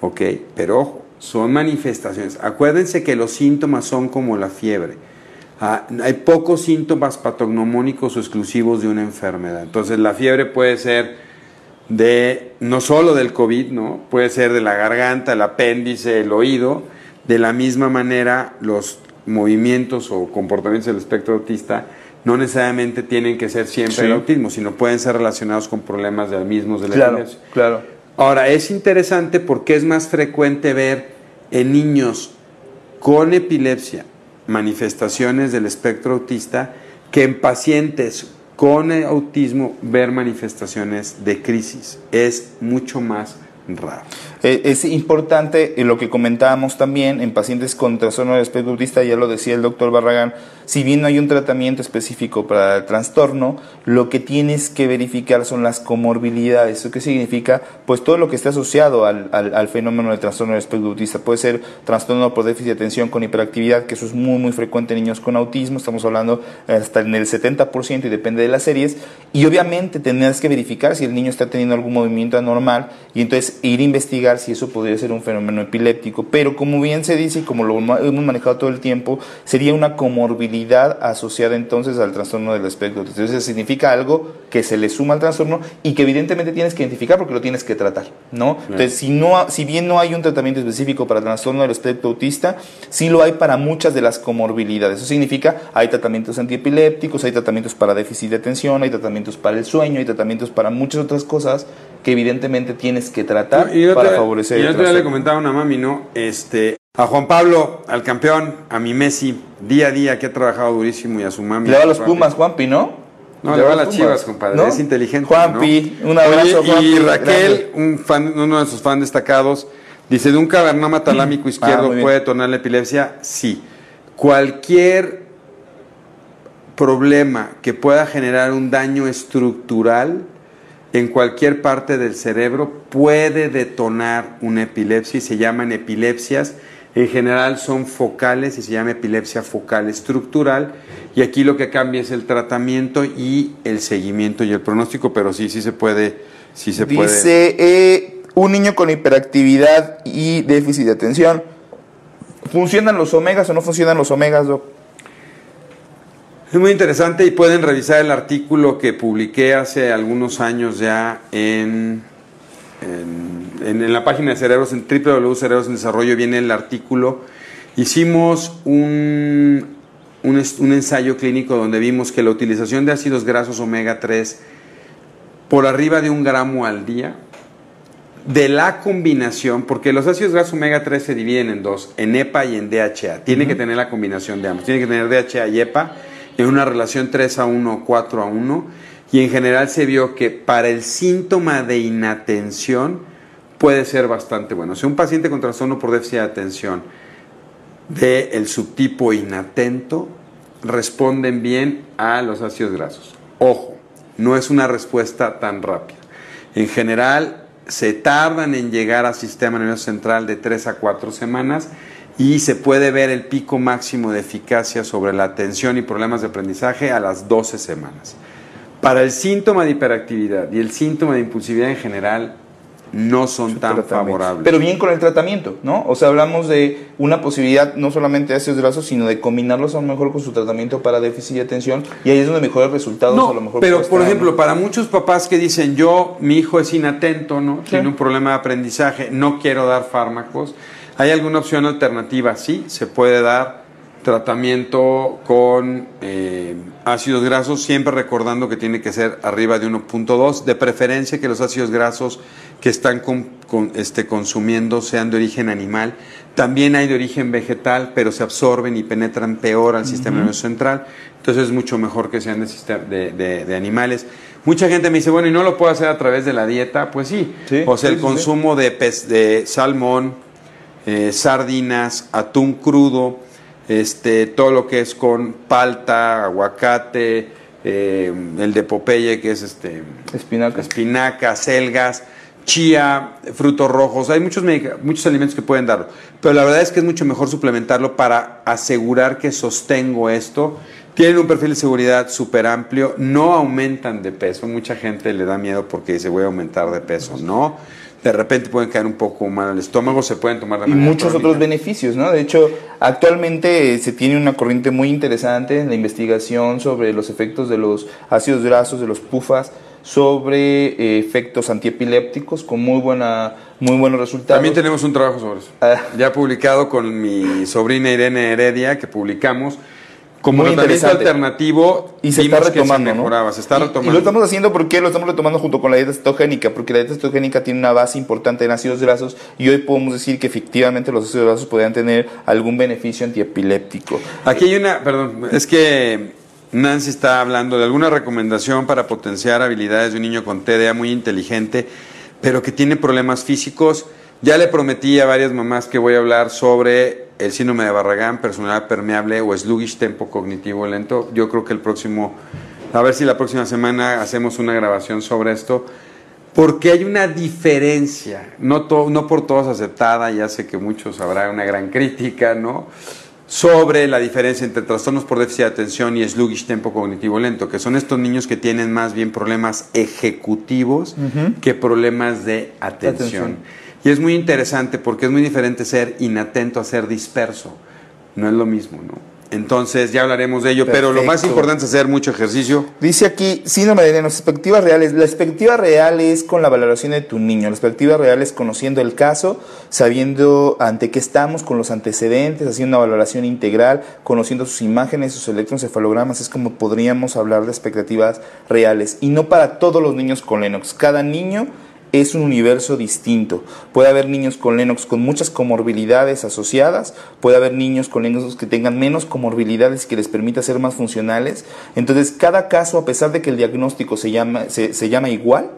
Ok, pero ojo, son manifestaciones. Acuérdense que los síntomas son como la fiebre. Ah, hay pocos síntomas patognomónicos o exclusivos de una enfermedad. Entonces la fiebre puede ser de, no solo del COVID, ¿no? Puede ser de la garganta, el apéndice, el oído. De la misma manera, los movimientos o comportamientos del espectro autista no necesariamente tienen que ser siempre Sí. el autismo, sino pueden ser relacionados con problemas de mismos de la Claro, epilepsia. claro. Ahora, es interesante porque es más frecuente ver en niños con epilepsia manifestaciones del espectro autista que en pacientes con autismo ver manifestaciones de crisis. Es mucho más raro. Eh, Es importante eh, lo que comentábamos también en pacientes con trastorno del espectro autista, ya lo decía el doctor Barragán, si bien no hay un tratamiento específico para el trastorno, lo que tienes que verificar son las comorbilidades. ¿Eso qué significa? Pues todo lo que está asociado al, al- al fenómeno de trastorno del espectro autista. Puede ser trastorno por déficit de atención con hiperactividad, que eso es muy, muy frecuente en niños con autismo, estamos hablando hasta en el 70% y depende de las series. Y obviamente tendrás que verificar si el niño está teniendo algún movimiento anormal y entonces ir a investigar si eso podría ser un fenómeno epiléptico. Pero como bien se dice y como lo hemos manejado todo el tiempo, sería una comorbilidad asociada entonces al trastorno del espectro. autista. Entonces significa algo que se le suma al trastorno y que evidentemente tienes que identificar porque lo tienes que tratar, ¿no? Entonces, si, no, si bien no hay un tratamiento específico para el trastorno del espectro autista, sí lo hay para muchas de las comorbilidades. Eso significa hay tratamientos antiepilépticos, hay tratamientos para déficit de atención, hay tratamientos para el sueño, hay tratamientos para muchas otras cosas que evidentemente tienes que tratar Y yo para te- favorecer y yo le comentaba a una mami, ¿no? Este, a Juan Pablo, al campeón, a mi Messi, día a día que ha trabajado durísimo y a su mami. Le va a los papi. Pumas, Juanpi, ¿no? No, le va a las Pumas, chivas, compadre. ¿no? Es inteligente. Juanpi, ¿no? un abrazo, Oye, Juanpi. Y Raquel, grande. un fan, uno de sus fans destacados, dice: ¿de un cavernoma talámico izquierdo Ah, bien. puede detonar la epilepsia? Sí. Cualquier problema que pueda generar un daño estructural en cualquier parte del cerebro puede detonar una epilepsia y se llaman epilepsias. En general son focales y se llama epilepsia focal estructural. Y aquí lo que cambia es el tratamiento y el seguimiento y el pronóstico, pero sí, sí se puede. Sí se puede. Dice, eh, un niño con hiperactividad y déficit de atención. ¿Funcionan los omegas o no funcionan los omegas, doc? Es muy interesante y pueden revisar el artículo que publiqué hace algunos años ya en, en, en- en la página de Cerebros, en www.cerebros en Desarrollo viene el artículo. Hicimos un, un, ensayo clínico donde vimos que la utilización de ácidos grasos omega 3 por arriba de un gramo al día, de la combinación, porque los ácidos grasos omega 3 se dividen en dos, en EPA y en DHA. Tiene que tener la combinación de ambos. Tiene que tener DHA y EPA en una relación 3 a 1 o 4 a 1. Y en general se vio que para el síntoma de inatención puede ser bastante bueno. Si un paciente con trastorno por déficit de atención del subtipo inatento responden bien a los ácidos grasos. Ojo, no es una respuesta tan rápida. En general, se tardan en llegar al sistema nervioso central de 3 a 4 semanas y se puede ver el pico máximo de eficacia sobre la atención y problemas de aprendizaje a las 12 semanas. Para el síntoma de hiperactividad y el síntoma de impulsividad en general, no son tan Tratamiento. favorables. Pero bien con el tratamiento, ¿no? O sea, hablamos de una posibilidad no solamente de ácidos grasos, sino de combinarlos a lo mejor con su tratamiento para déficit de atención y ahí es donde mejores resultados No, a lo mejor pero por ejemplo, para muchos papás que dicen yo, mi hijo es inatento, ¿no? Sí. Tiene un problema de aprendizaje, no quiero dar fármacos. ¿Hay alguna opción alternativa? Sí, se puede dar tratamiento con eh, ácidos grasos, siempre recordando que tiene que ser arriba de 1.2, de preferencia que los ácidos grasos que están con- con- este, consumiendo sean de origen animal. También hay de origen vegetal, pero se absorben y penetran peor al sistema nervioso central. Entonces es mucho mejor que sean de, de- de- de animales. Mucha gente me dice, bueno, ¿y no lo puedo hacer a través de la dieta? Pues sí. Sí, o sea, sí, el sí. consumo de, pez, de salmón, eh, sardinas, atún crudo, este, todo lo que es con palta, aguacate, eh, el de Popeye que es este Espinaca. espinaca, selgas, chía, frutos rojos. Hay muchos, muchos alimentos que pueden darlo. Pero la verdad es que es mucho mejor suplementarlo para asegurar que sostengo esto. Tienen un perfil de seguridad súper amplio, no aumentan de peso. Mucha gente le da miedo porque dice voy a aumentar de peso. No, de repente pueden caer un poco mal al estómago, se pueden tomar de y muchos crónica. otros beneficios, ¿no? De hecho, actualmente eh, se tiene una corriente muy interesante en la investigación sobre los efectos de los ácidos grasos, de los pufas, sobre eh, efectos antiepilépticos con muy buena muy buenos resultados. También tenemos un trabajo sobre eso. Ah. Ya publicado con mi sobrina Irene Heredia, que publicamos como Muy tratamiento alternativo. y se está retomando, se mejoraba, ¿no? se está Y- retomando. Y, lo estamos haciendo porque lo estamos retomando junto con la dieta cetogénica, porque la dieta cetogénica tiene una base importante en ácidos grasos y hoy podemos decir que efectivamente los ácidos grasos podrían tener algún beneficio antiepiléptico. Aquí hay una, perdón, es que Nancy está hablando de alguna recomendación para potenciar habilidades de un niño con TDA muy inteligente, pero que tiene problemas físicos. Ya le prometí a varias mamás que voy a hablar sobre el síndrome de Barragán, personalidad permeable o sluggish tempo cognitivo lento. Yo creo que el próximo, a ver si la próxima semana hacemos una grabación sobre esto. Porque hay una diferencia, no, to- no por todos aceptada, ya sé que muchos habrá una gran crítica, ¿no? Sobre la diferencia entre trastornos por déficit de atención y sluggish tempo cognitivo lento, que son estos niños que tienen más bien problemas ejecutivos que problemas de atención. Atención. Y es muy interesante porque es muy diferente ser inatento a ser disperso. No es lo mismo, ¿no? Entonces ya hablaremos de ello, pero lo más importante es hacer mucho ejercicio. Dice aquí, síndrome de Leno, expectativas reales. La expectativa real es con la valoración de tu niño. La expectativa real es conociendo el caso, sabiendo ante qué estamos, con los antecedentes, haciendo una valoración integral, conociendo sus imágenes, sus electroencefalogramas. Es como podríamos hablar de expectativas reales. Y no para todos los niños con Lennox. Cada niño es un universo distinto. Puede haber niños con Lennox con muchas comorbilidades asociadas, puede haber niños con Lennox que tengan menos comorbilidades que les permita ser más funcionales. Entonces, cada caso, a pesar de que el diagnóstico se llama, se, se llama igual,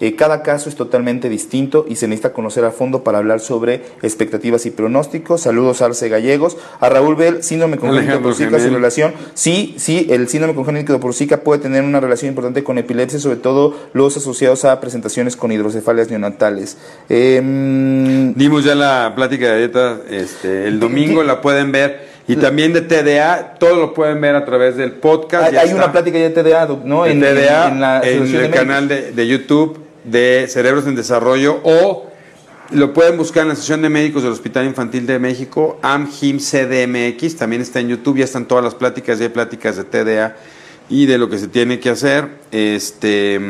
eh, cada caso es totalmente distinto y se necesita conocer a fondo para hablar sobre expectativas y pronósticos. Saludos a Arce Gallegos, a Raúl Bell, síndrome congénito Alejandro por Zika, su relación. Sí, sí, el síndrome congénito por Zika puede tener una relación importante con epilepsia, sobre todo los asociados a presentaciones con hidrocefalias neonatales. Em, Dimos ya la plática de dieta este, el domingo, la pueden ver. Y también de TDA, todo lo pueden ver a través del podcast. hay una plática ya de TDA, ¿no? de En, TDA en- en la en el de canal de, de YouTube de Cerebros en Desarrollo o lo pueden buscar en la Asociación de Médicos del Hospital Infantil de México, AMHIM CDMX, también está en YouTube, ya están todas las pláticas, ya hay pláticas de TDA y de lo que se tiene que hacer. Este,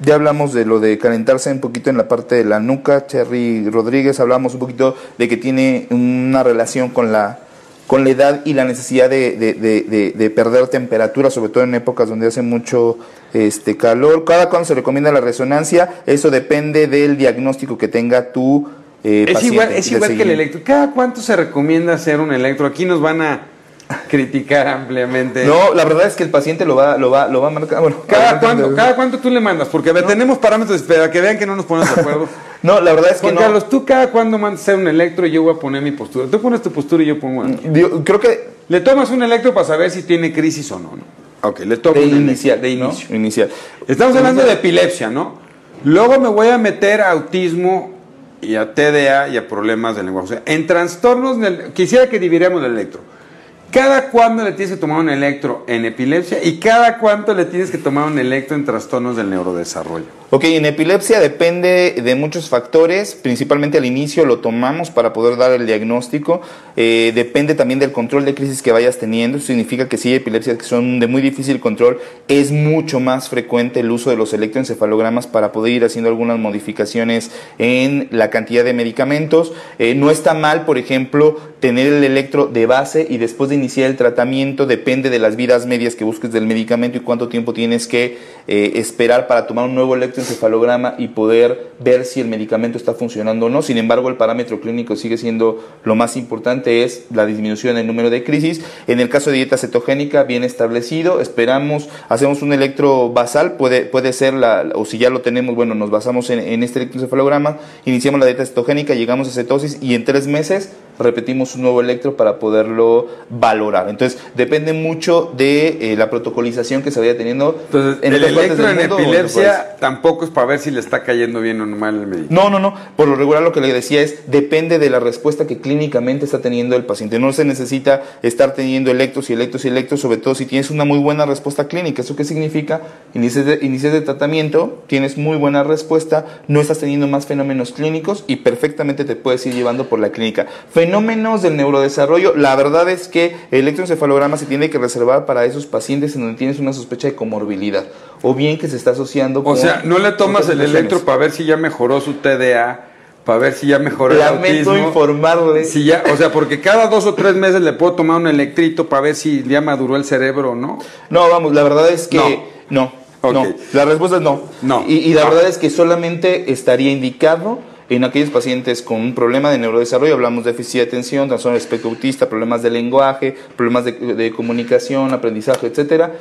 Ya hablamos de lo de calentarse un poquito en la parte de la nuca. Cherry Rodríguez, hablamos un poquito de que tiene una relación con la, con la edad y la necesidad de, de- de- de- de perder temperatura, sobre todo en épocas donde hace mucho este, calor. Cada cuando se recomienda la resonancia, eso depende del diagnóstico que tenga tu eh, es paciente igual, es igual que el electro. ¿Cada cuánto se recomienda hacer un electro? Aquí nos van a criticar ampliamente. No, la verdad es que el paciente lo va, lo va, lo va a marcar. Bueno, ¿Cada cuánto. ¿Cada cuánto tú le mandas? Porque a ver, tenemos parámetros, para que vean que no nos ponemos de acuerdo. No, la verdad es que Juan no. Carlos, ¿tú cada cuándo mandas a hacer un electro y yo voy a poner mi postura? Tú pones tu postura y yo pongo la mía. Yo creo que Le tomas un electro para saber si tiene crisis o no, ¿no? Ok, le tomo de un electro, inicial, de ¿no? inicio. Inicial. Estamos hablando de epilepsia, ¿no? Luego me voy a meter a autismo y a TDA y a problemas del lenguaje. O sea, en trastornos, quisiera que dividiéramos el electro. ¿Cada cuándo le tienes que tomar un electro en epilepsia y cada cuánto le tienes que tomar un electro en trastornos del neurodesarrollo? Ok, en epilepsia depende de muchos factores, principalmente al inicio lo tomamos para poder dar el diagnóstico, Eh, depende también del control de crisis que vayas teniendo, eso significa que si hay epilepsias que son de muy difícil control, es mucho más frecuente el uso de los electroencefalogramas para poder ir haciendo algunas modificaciones en la cantidad de medicamentos. Eh, no está mal, por ejemplo, tener el electro de base y después de iniciar el tratamiento, depende de las vidas medias que busques del medicamento y cuánto tiempo tienes que eh, esperar para tomar un nuevo electroencefalograma y poder ver si el medicamento está funcionando o no. Sin embargo, el parámetro clínico sigue siendo lo más importante, es la disminución del número de crisis. En el caso de dieta cetogénica, bien establecido, esperamos, hacemos un electro basal, puede, puede ser, la, o si ya lo tenemos, bueno, nos basamos en, en este electroencefalograma, iniciamos la dieta cetogénica, llegamos a cetosis y en tres meses repetimos un nuevo electro para poderlo valorar. Entonces, depende mucho de eh, la protocolización que se vaya teniendo. Entonces, en el electro en epilepsia tampoco es para ver si le está cayendo bien o mal el medicamento. No, no, no. Por lo regular lo que le decía es, depende de la respuesta que clínicamente está teniendo el paciente. No se necesita estar teniendo electros y electros y electros, sobre todo si tienes una muy buena respuesta clínica. ¿Eso qué significa? Inicias de, inicias de tratamiento, tienes muy buena respuesta, no estás teniendo más fenómenos clínicos y perfectamente te puedes ir llevando por la clínica. Fenómenos del neurodesarrollo, la verdad es que el electroencefalograma se tiene que reservar para esos pacientes en donde tienes una sospecha de comorbilidad o bien que se está asociando O sea, no le tomas el electro para ver si ya mejoró su TDA, para ver si ya mejoró el Lamento autismo. informarle. Si ya, o sea, porque cada dos o tres meses le puedo tomar un electrito para ver si ya maduró el cerebro o no. No, vamos, la verdad es que no. Ok. No, la respuesta es no. No. Y, y la No. verdad es que solamente estaría indicado en aquellos pacientes con un problema de neurodesarrollo, hablamos de déficit de atención, trastorno del espectro autista, problemas de lenguaje, problemas de, de comunicación, aprendizaje, etcétera.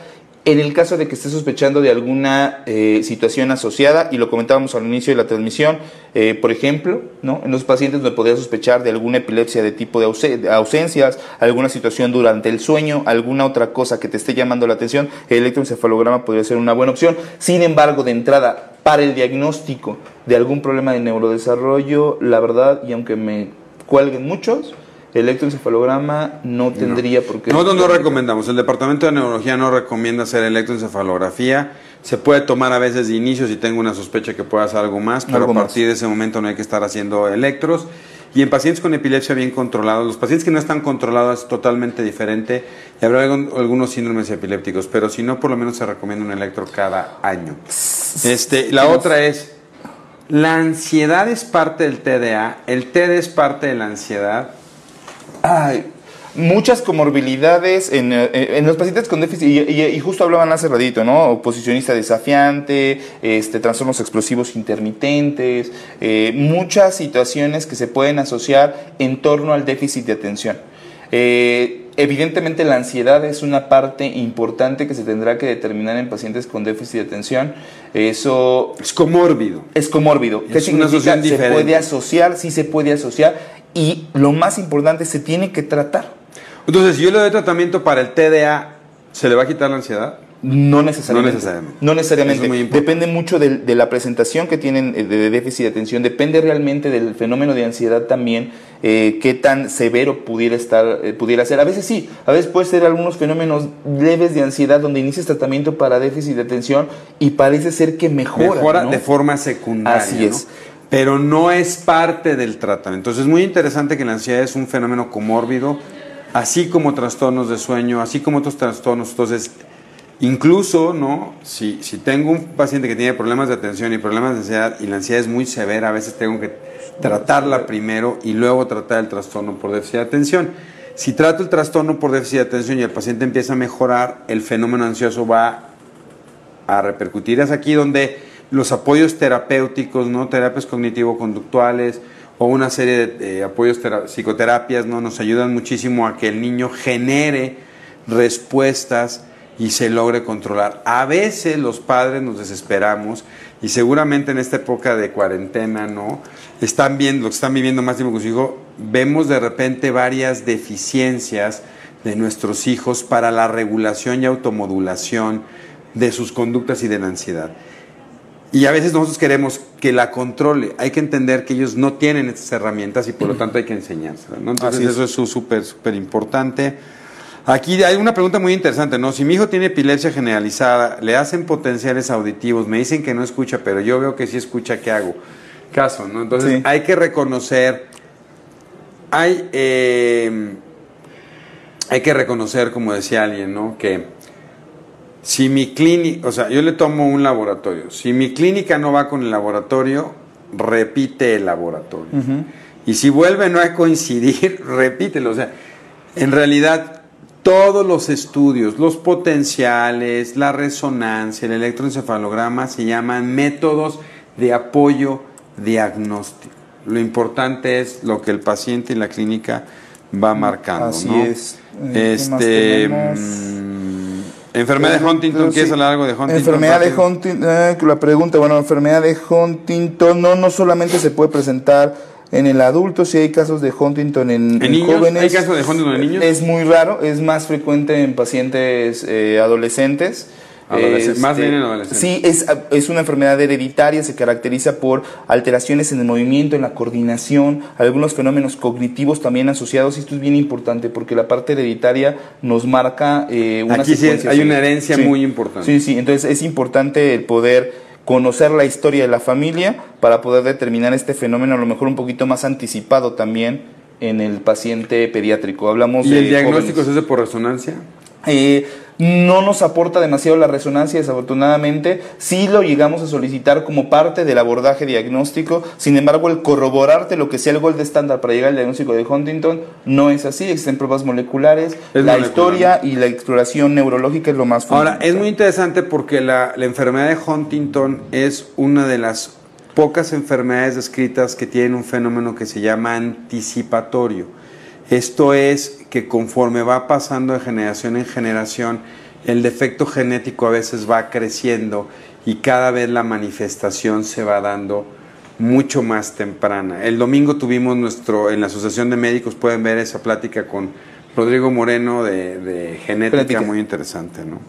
En el caso de que esté sospechando de alguna eh, situación asociada, y lo comentábamos al inicio de la transmisión, eh, por ejemplo, ¿no? en los pacientes donde podría sospechar de alguna epilepsia de tipo de, ause- de ausencias, alguna situación durante el sueño, alguna otra cosa que te esté llamando la atención, el electroencefalograma podría ser una buena opción. Sin embargo, de entrada, para el diagnóstico de algún problema de neurodesarrollo, la verdad, y aunque me cuelguen muchos, electroencefalograma no tendría por qué... Nosotros no recomendamos, el Departamento de Neurología no recomienda hacer electroencefalografía. Se puede tomar a veces de inicio si tengo una sospecha que pueda hacer algo más, pero Algo a más. partir de ese momento no hay que estar haciendo electros. Y en pacientes con epilepsia bien controlados, los pacientes que no están controlados es totalmente diferente y habrá algunos síndromes epilépticos, pero si no, por lo menos se recomienda un electro cada año. Este, la otra es, la ansiedad es parte del TDA, el TDA es parte de la ansiedad. Ay, muchas comorbilidades en, eh, en los pacientes con déficit, y, y- y justo hablaban hace ratito, ¿no? Oposicionista desafiante, este, trastornos explosivos intermitentes, eh, muchas situaciones que se pueden asociar en torno al déficit de atención. Eh, evidentemente la ansiedad es una parte importante que se tendrá que determinar en pacientes con déficit de atención. Eso Es comórbido. es comórbido. ¿Qué Es una significa? asociación Se diferente. puede asociar, sí se puede asociar. Y lo más importante, se tiene que tratar. Entonces, si yo le doy tratamiento para el TDA, ¿se le va a quitar la ansiedad? No necesariamente. No necesariamente. No necesariamente. Es. Depende mucho de, de la presentación que tienen eh, de déficit de atención. Depende realmente del fenómeno de ansiedad también, eh, qué tan severo pudiera estar, eh, pudiera ser. A veces sí, a veces puede ser algunos fenómenos leves de ansiedad donde inicias tratamiento para déficit de atención y parece ser que mejora. Mejora ¿no? de forma secundaria. Así ¿no? Pero no es parte del tratamiento. Entonces es muy interesante que la ansiedad es un fenómeno comórbido, así como trastornos de sueño, así como otros trastornos. Entonces, incluso, ¿no? Si, si tengo un paciente que tiene problemas de atención y problemas de ansiedad y la ansiedad es muy severa, a veces tengo que tratarla primero y luego tratar el trastorno por déficit de atención. Si trato el trastorno por déficit de atención y el paciente empieza a mejorar, el fenómeno ansioso va a repercutir. Es aquí donde los apoyos terapéuticos, ¿no? terapias cognitivo-conductuales o una serie de apoyos tera- psicoterapias ¿no? nos ayudan muchísimo a que el niño genere respuestas y se logre controlar. A veces los padres nos desesperamos y seguramente en esta época de cuarentena, ¿no? Están viendo, lo que están viviendo más tiempo con su hijo, vemos de repente varias deficiencias de nuestros hijos para la regulación y automodulación de sus conductas y de la ansiedad. Y a veces nosotros queremos que la controle. Hay que entender que ellos no tienen estas herramientas y por lo tanto hay que enseñárselas. ¿no? Entonces es. eso es súper, súper importante. Aquí hay una pregunta muy interesante, ¿no? Si mi hijo tiene epilepsia generalizada, le hacen potenciales auditivos, me dicen que no escucha, pero yo veo que sí escucha, ¿qué hago? Caso, ¿no? Entonces Sí. hay que reconocer, hay, eh, hay que reconocer, como decía alguien, ¿no? Que si mi clínica, o sea, yo le tomo un laboratorio, si mi clínica no va con el laboratorio, repite el laboratorio. Y si vuelve no a coincidir, repítelo. O sea, en realidad todos los estudios, los potenciales, la resonancia, el electroencefalograma se llaman métodos de apoyo diagnóstico. Lo importante es lo que el paciente y la clínica va marcando. Así ¿no? es. Eh, ¿qué más Este, enfermedad de Huntington, ¿quieres sí. hablar algo de Huntington? Enfermedad de? Huntington, eh, la pregunta, bueno, enfermedad de Huntington no, no solamente se puede presentar en el adulto, si hay casos de Huntington en, ¿En niños? jóvenes. ¿Hay casos de Huntington en niños? Es muy raro, es más frecuente en pacientes eh, adolescentes. Adolescentes, más bien en adolescentes. Sí, es, es una enfermedad hereditaria, se caracteriza por alteraciones en el movimiento, en la coordinación, algunos fenómenos cognitivos también asociados. Y esto es bien importante porque la parte hereditaria nos marca eh, una Aquí sí hay una herencia Sí. muy importante. Sí, sí, entonces es importante el poder conocer la historia de la familia para poder determinar este fenómeno a lo mejor un poquito más anticipado también en el paciente pediátrico. Hablamos ¿Y de el diagnóstico jóvenes. se hace por resonancia? Eh, no nos aporta demasiado la resonancia, desafortunadamente. Sí lo llegamos a solicitar como parte del abordaje diagnóstico. Sin embargo, el corroborarte lo que sea el gold estándar para llegar al diagnóstico de Huntington no es así. Existen pruebas moleculares. Es la molecular. historia y la exploración neurológica es lo más Ahora, fundamental. es muy interesante porque la, la enfermedad de Huntington es una de las pocas enfermedades descritas que tienen un fenómeno que se llama anticipatorio. Esto es que conforme va pasando de generación en generación, el defecto genético a veces va creciendo y cada vez la manifestación se va dando mucho más temprana. El domingo tuvimos nuestro, en la Asociación de Médicos, pueden ver esa plática con Rodrigo Moreno de, de genética, Genética. muy interesante, ¿no?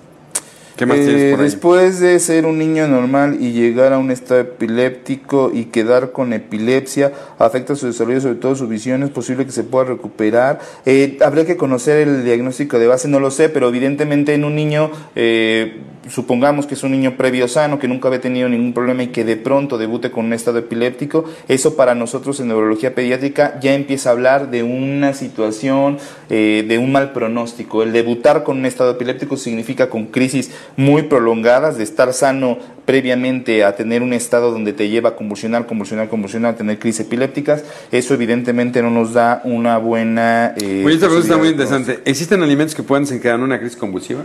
¿Qué más Eh, tienes por ahí? después de ser un niño normal y llegar a un estado epiléptico y quedar con epilepsia, afecta su desarrollo, sobre todo su visión, es posible que se pueda recuperar. Eh, habría que conocer el diagnóstico de base, no lo sé, pero evidentemente en un niño, eh, supongamos que es un niño previo sano, que nunca había tenido ningún problema y que de pronto debute con un estado epiléptico, eso para nosotros en neurología pediátrica ya empieza a hablar de una situación, eh, de un mal pronóstico. El debutar con un estado epiléptico significa con crisis muy prolongadas, de estar sano previamente a tener un estado donde te lleva a convulsionar, convulsionar, convulsionar, a tener crisis epilépticas, eso evidentemente no nos da una buena... eh, Oye, esta pregunta está muy interesante. ¿Existen alimentos que pueden desencadenar una crisis convulsiva?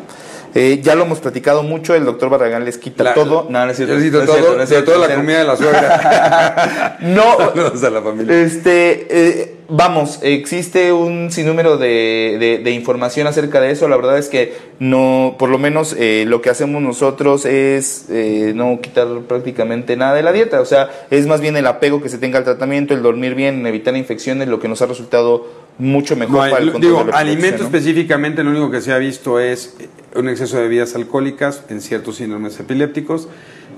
Eh, ya lo hemos platicado mucho, el doctor Barragán les quita La- todo. No, no es cierto. Necesito No todo, cierto, no es la comida de la suegra. No, Saludos a la familia. Este, eh, vamos, existe un sinnúmero de, de- de información acerca de eso. La verdad es que no, por lo menos eh, lo que hacemos nosotros es eh, no quitar prácticamente nada de la dieta. O sea, es más bien el apego que se tenga al tratamiento, el dormir bien, evitar infecciones, lo que nos ha resultado mucho mejor No hay- para el control digo, de alimento ¿no? específicamente, lo único que se ha visto es un exceso de bebidas alcohólicas en ciertos síndromes epilépticos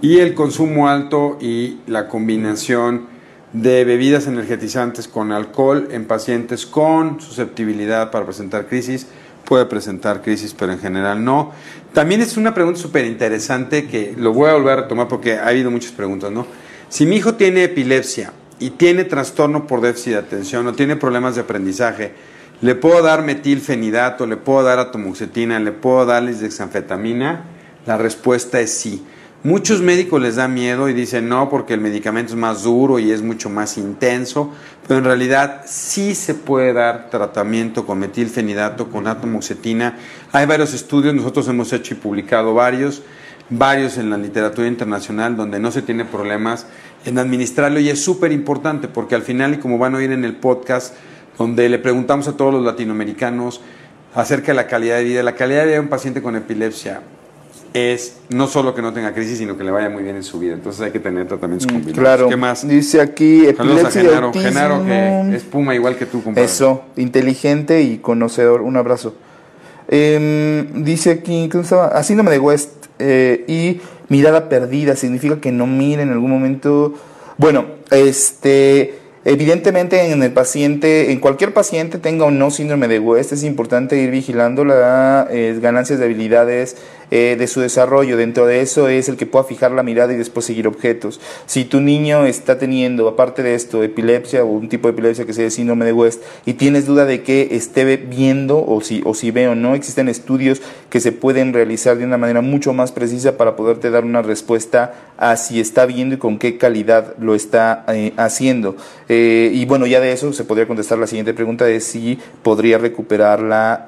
y el consumo alto y la combinación de bebidas energetizantes con alcohol en pacientes con susceptibilidad para presentar crisis. Puede presentar crisis, pero en general no. También es una pregunta súper interesante que lo voy a volver a retomar porque ha habido muchas preguntas, ¿no? Si mi hijo tiene epilepsia y tiene trastorno por déficit de atención o tiene problemas de aprendizaje, ¿le puedo dar metilfenidato, le puedo dar atomoxetina, le puedo dar lisdexanfetamina? La respuesta es sí. Muchos médicos les da miedo y dicen no porque el medicamento es más duro y es mucho más intenso, pero en realidad sí se puede dar tratamiento con metilfenidato, con atomoxetina. Hay varios estudios, nosotros hemos hecho y publicado varios, varios en la literatura internacional donde no se tiene problemas en administrarlo y es súper importante porque al final, y como van a oír en el podcast, donde le preguntamos a todos los latinoamericanos acerca de la calidad de vida, la calidad de vida de un paciente con epilepsia es no solo que no tenga crisis, sino que le vaya muy bien en su vida. Entonces hay que tener tratamientos combinados. Mm, Claro. ¿Qué más? Dice aquí Saludos a epilepsia y Genaro. Genaro que es puma igual que tú, compadre. Eso, inteligente y conocedor. Un abrazo. Em, dice aquí, ¿cómo estaba? Síndrome de West eh, y mirada perdida. Significa que no mira en algún momento. Bueno, este. Evidentemente en el paciente, en cualquier paciente tenga o no síndrome de West, es importante ir vigilando las ganancias de habilidades eh, de su desarrollo. Dentro de eso es el que pueda fijar la mirada y después seguir objetos. Si tu niño está teniendo, aparte de esto, epilepsia o un tipo de epilepsia que sea síndrome de West y tienes duda de que esté viendo o si, o si ve o no, existen estudios que se pueden realizar de una manera mucho más precisa para poderte dar una respuesta a si está viendo y con qué calidad lo está eh, haciendo. Eh, y bueno, ya de eso se podría contestar la siguiente pregunta de si podría recuperar la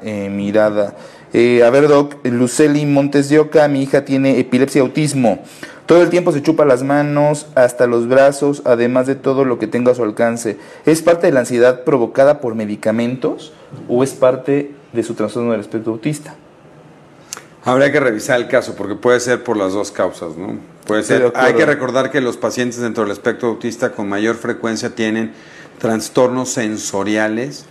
eh, a ver, Doc, Luceli Montes de Oca, mi hija tiene epilepsia y autismo. Todo el tiempo se chupa las manos, hasta los brazos, además de todo lo que tenga a su alcance. ¿Es parte de la ansiedad provocada por medicamentos o es parte de su trastorno del espectro autista? Habría que revisar el caso porque puede ser por las dos causas, ¿no? Puede ser. Hay que recordar que los pacientes dentro del espectro autista con mayor frecuencia tienen trastornos sensoriales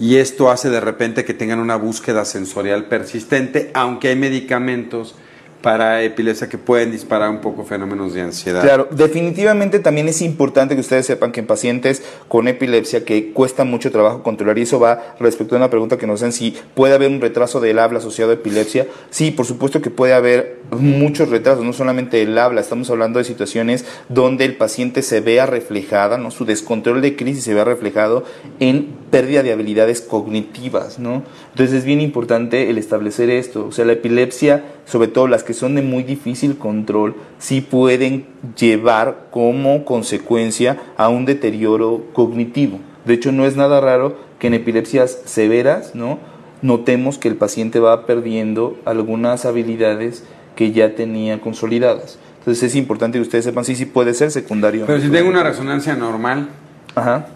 y esto hace de repente que tengan una búsqueda sensorial persistente, aunque hay medicamentos para epilepsia que pueden disparar un poco fenómenos de ansiedad. Claro, definitivamente también es importante que ustedes sepan que en pacientes con epilepsia que cuesta mucho trabajo controlar, y eso va respecto a una pregunta que nos hacen si puede haber un retraso del habla asociado a epilepsia. Sí, por supuesto que puede haber muchos retrasos, no solamente el habla, estamos hablando de situaciones donde el paciente se vea reflejada, ¿no? su descontrol de crisis se vea reflejado en pérdida de habilidades cognitivas, ¿no? Entonces es bien importante el establecer esto, o sea, la epilepsia, sobre todo las que son de muy difícil control, sí pueden llevar como consecuencia a un deterioro cognitivo. De hecho, no es nada raro que en epilepsias severas, ¿no? Notemos que el paciente va perdiendo algunas habilidades que ya tenía consolidadas. Entonces es importante que ustedes sepan si sí, sí puede ser secundario. Pero si tengo una resonancia normal, Ajá.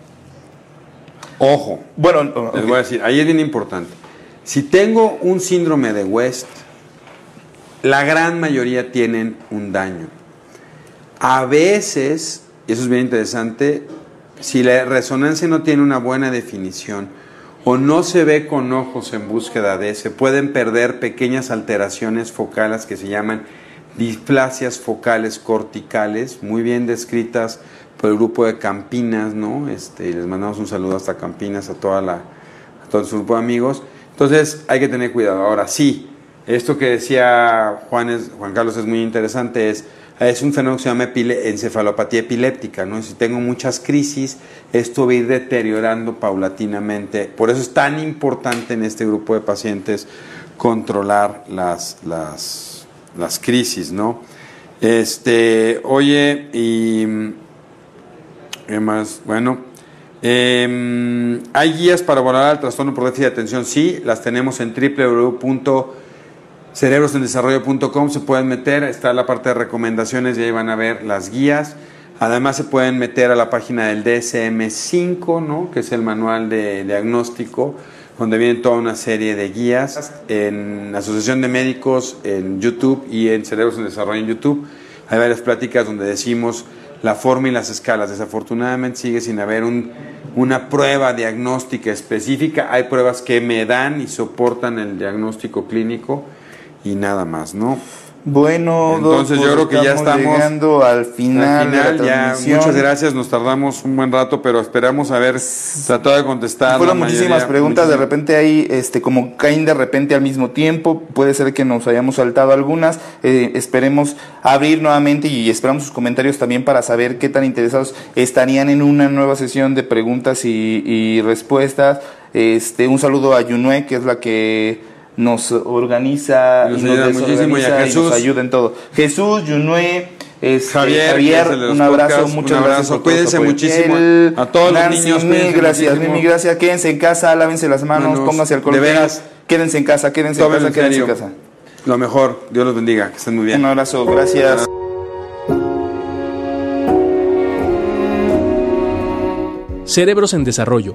ojo, Bueno, les voy a decir, ahí es bien importante. Si tengo un síndrome de West, la gran mayoría tienen un daño. A veces, y eso es bien interesante, si la resonancia no tiene una buena definición o no se ve con ojos en búsqueda de, se pueden perder pequeñas alteraciones focales que se llaman displasias focales corticales, muy bien descritas por el grupo de Campinas, ¿no? Este, les mandamos un saludo hasta Campinas, a toda la, a todo su grupo de amigos. Entonces hay que tener cuidado. Ahora sí, esto que decía Juan, Juan Carlos es muy interesante, es, es un fenómeno que se llama encefalopatía epiléptica, ¿no? Si tengo muchas crisis, esto va a ir deteriorando paulatinamente. Por eso es tan importante en este grupo de pacientes controlar las, las, las crisis, ¿no? Este, oye, y ¿Qué más? Bueno, eh, hay guías para abordar el trastorno por déficit de atención, sí, las tenemos en www.cerebrosendesarrollo.com, se pueden meter, está la parte de recomendaciones y ahí van a ver las guías. Además se pueden meter a la página del DSM5, ¿no? que es el manual de diagnóstico, donde viene toda una serie de guías en Asociación de Médicos en YouTube y en Cerebros en Desarrollo en YouTube. Hay varias pláticas donde decimos la forma y las escalas. Desafortunadamente sigue sin haber un- una prueba diagnóstica específica. Hay pruebas que me dan y soportan el diagnóstico clínico y nada más, ¿no? Bueno, Entonces, yo creo que ya estamos llegando al final, Al de final, la ya, transmisión. muchas gracias, nos tardamos un buen rato, pero esperamos haber tratado de contestar. Fueron muchísimas mayoría. preguntas, de repente ahí, este, como caen de repente al mismo tiempo, puede ser que nos hayamos saltado algunas, Eh, esperemos abrir nuevamente y esperamos sus comentarios también para saber qué tan interesados estarían en una nueva sesión de preguntas y, y respuestas. Este, un saludo a Yunue, que es la que nos organiza Nos y ayuda nos muchísimo, y a desorganiza y, Jesús. nos ayuda en todo. Jesús, Yunue, este, Javier, Javier, un abrazo, podcasts, muchas un gracias. por Cuídense muchísimo. El- A todos los niños, mil gracias, mil gracias. Quédense en casa, lávense las manos, Manos, pónganse alcohol. de veras. Quédense en casa, quédense en casa, en quédense en casa. Lo mejor, Dios los bendiga, que estén muy bien. Un abrazo, gracias. Cerebros en Desarrollo,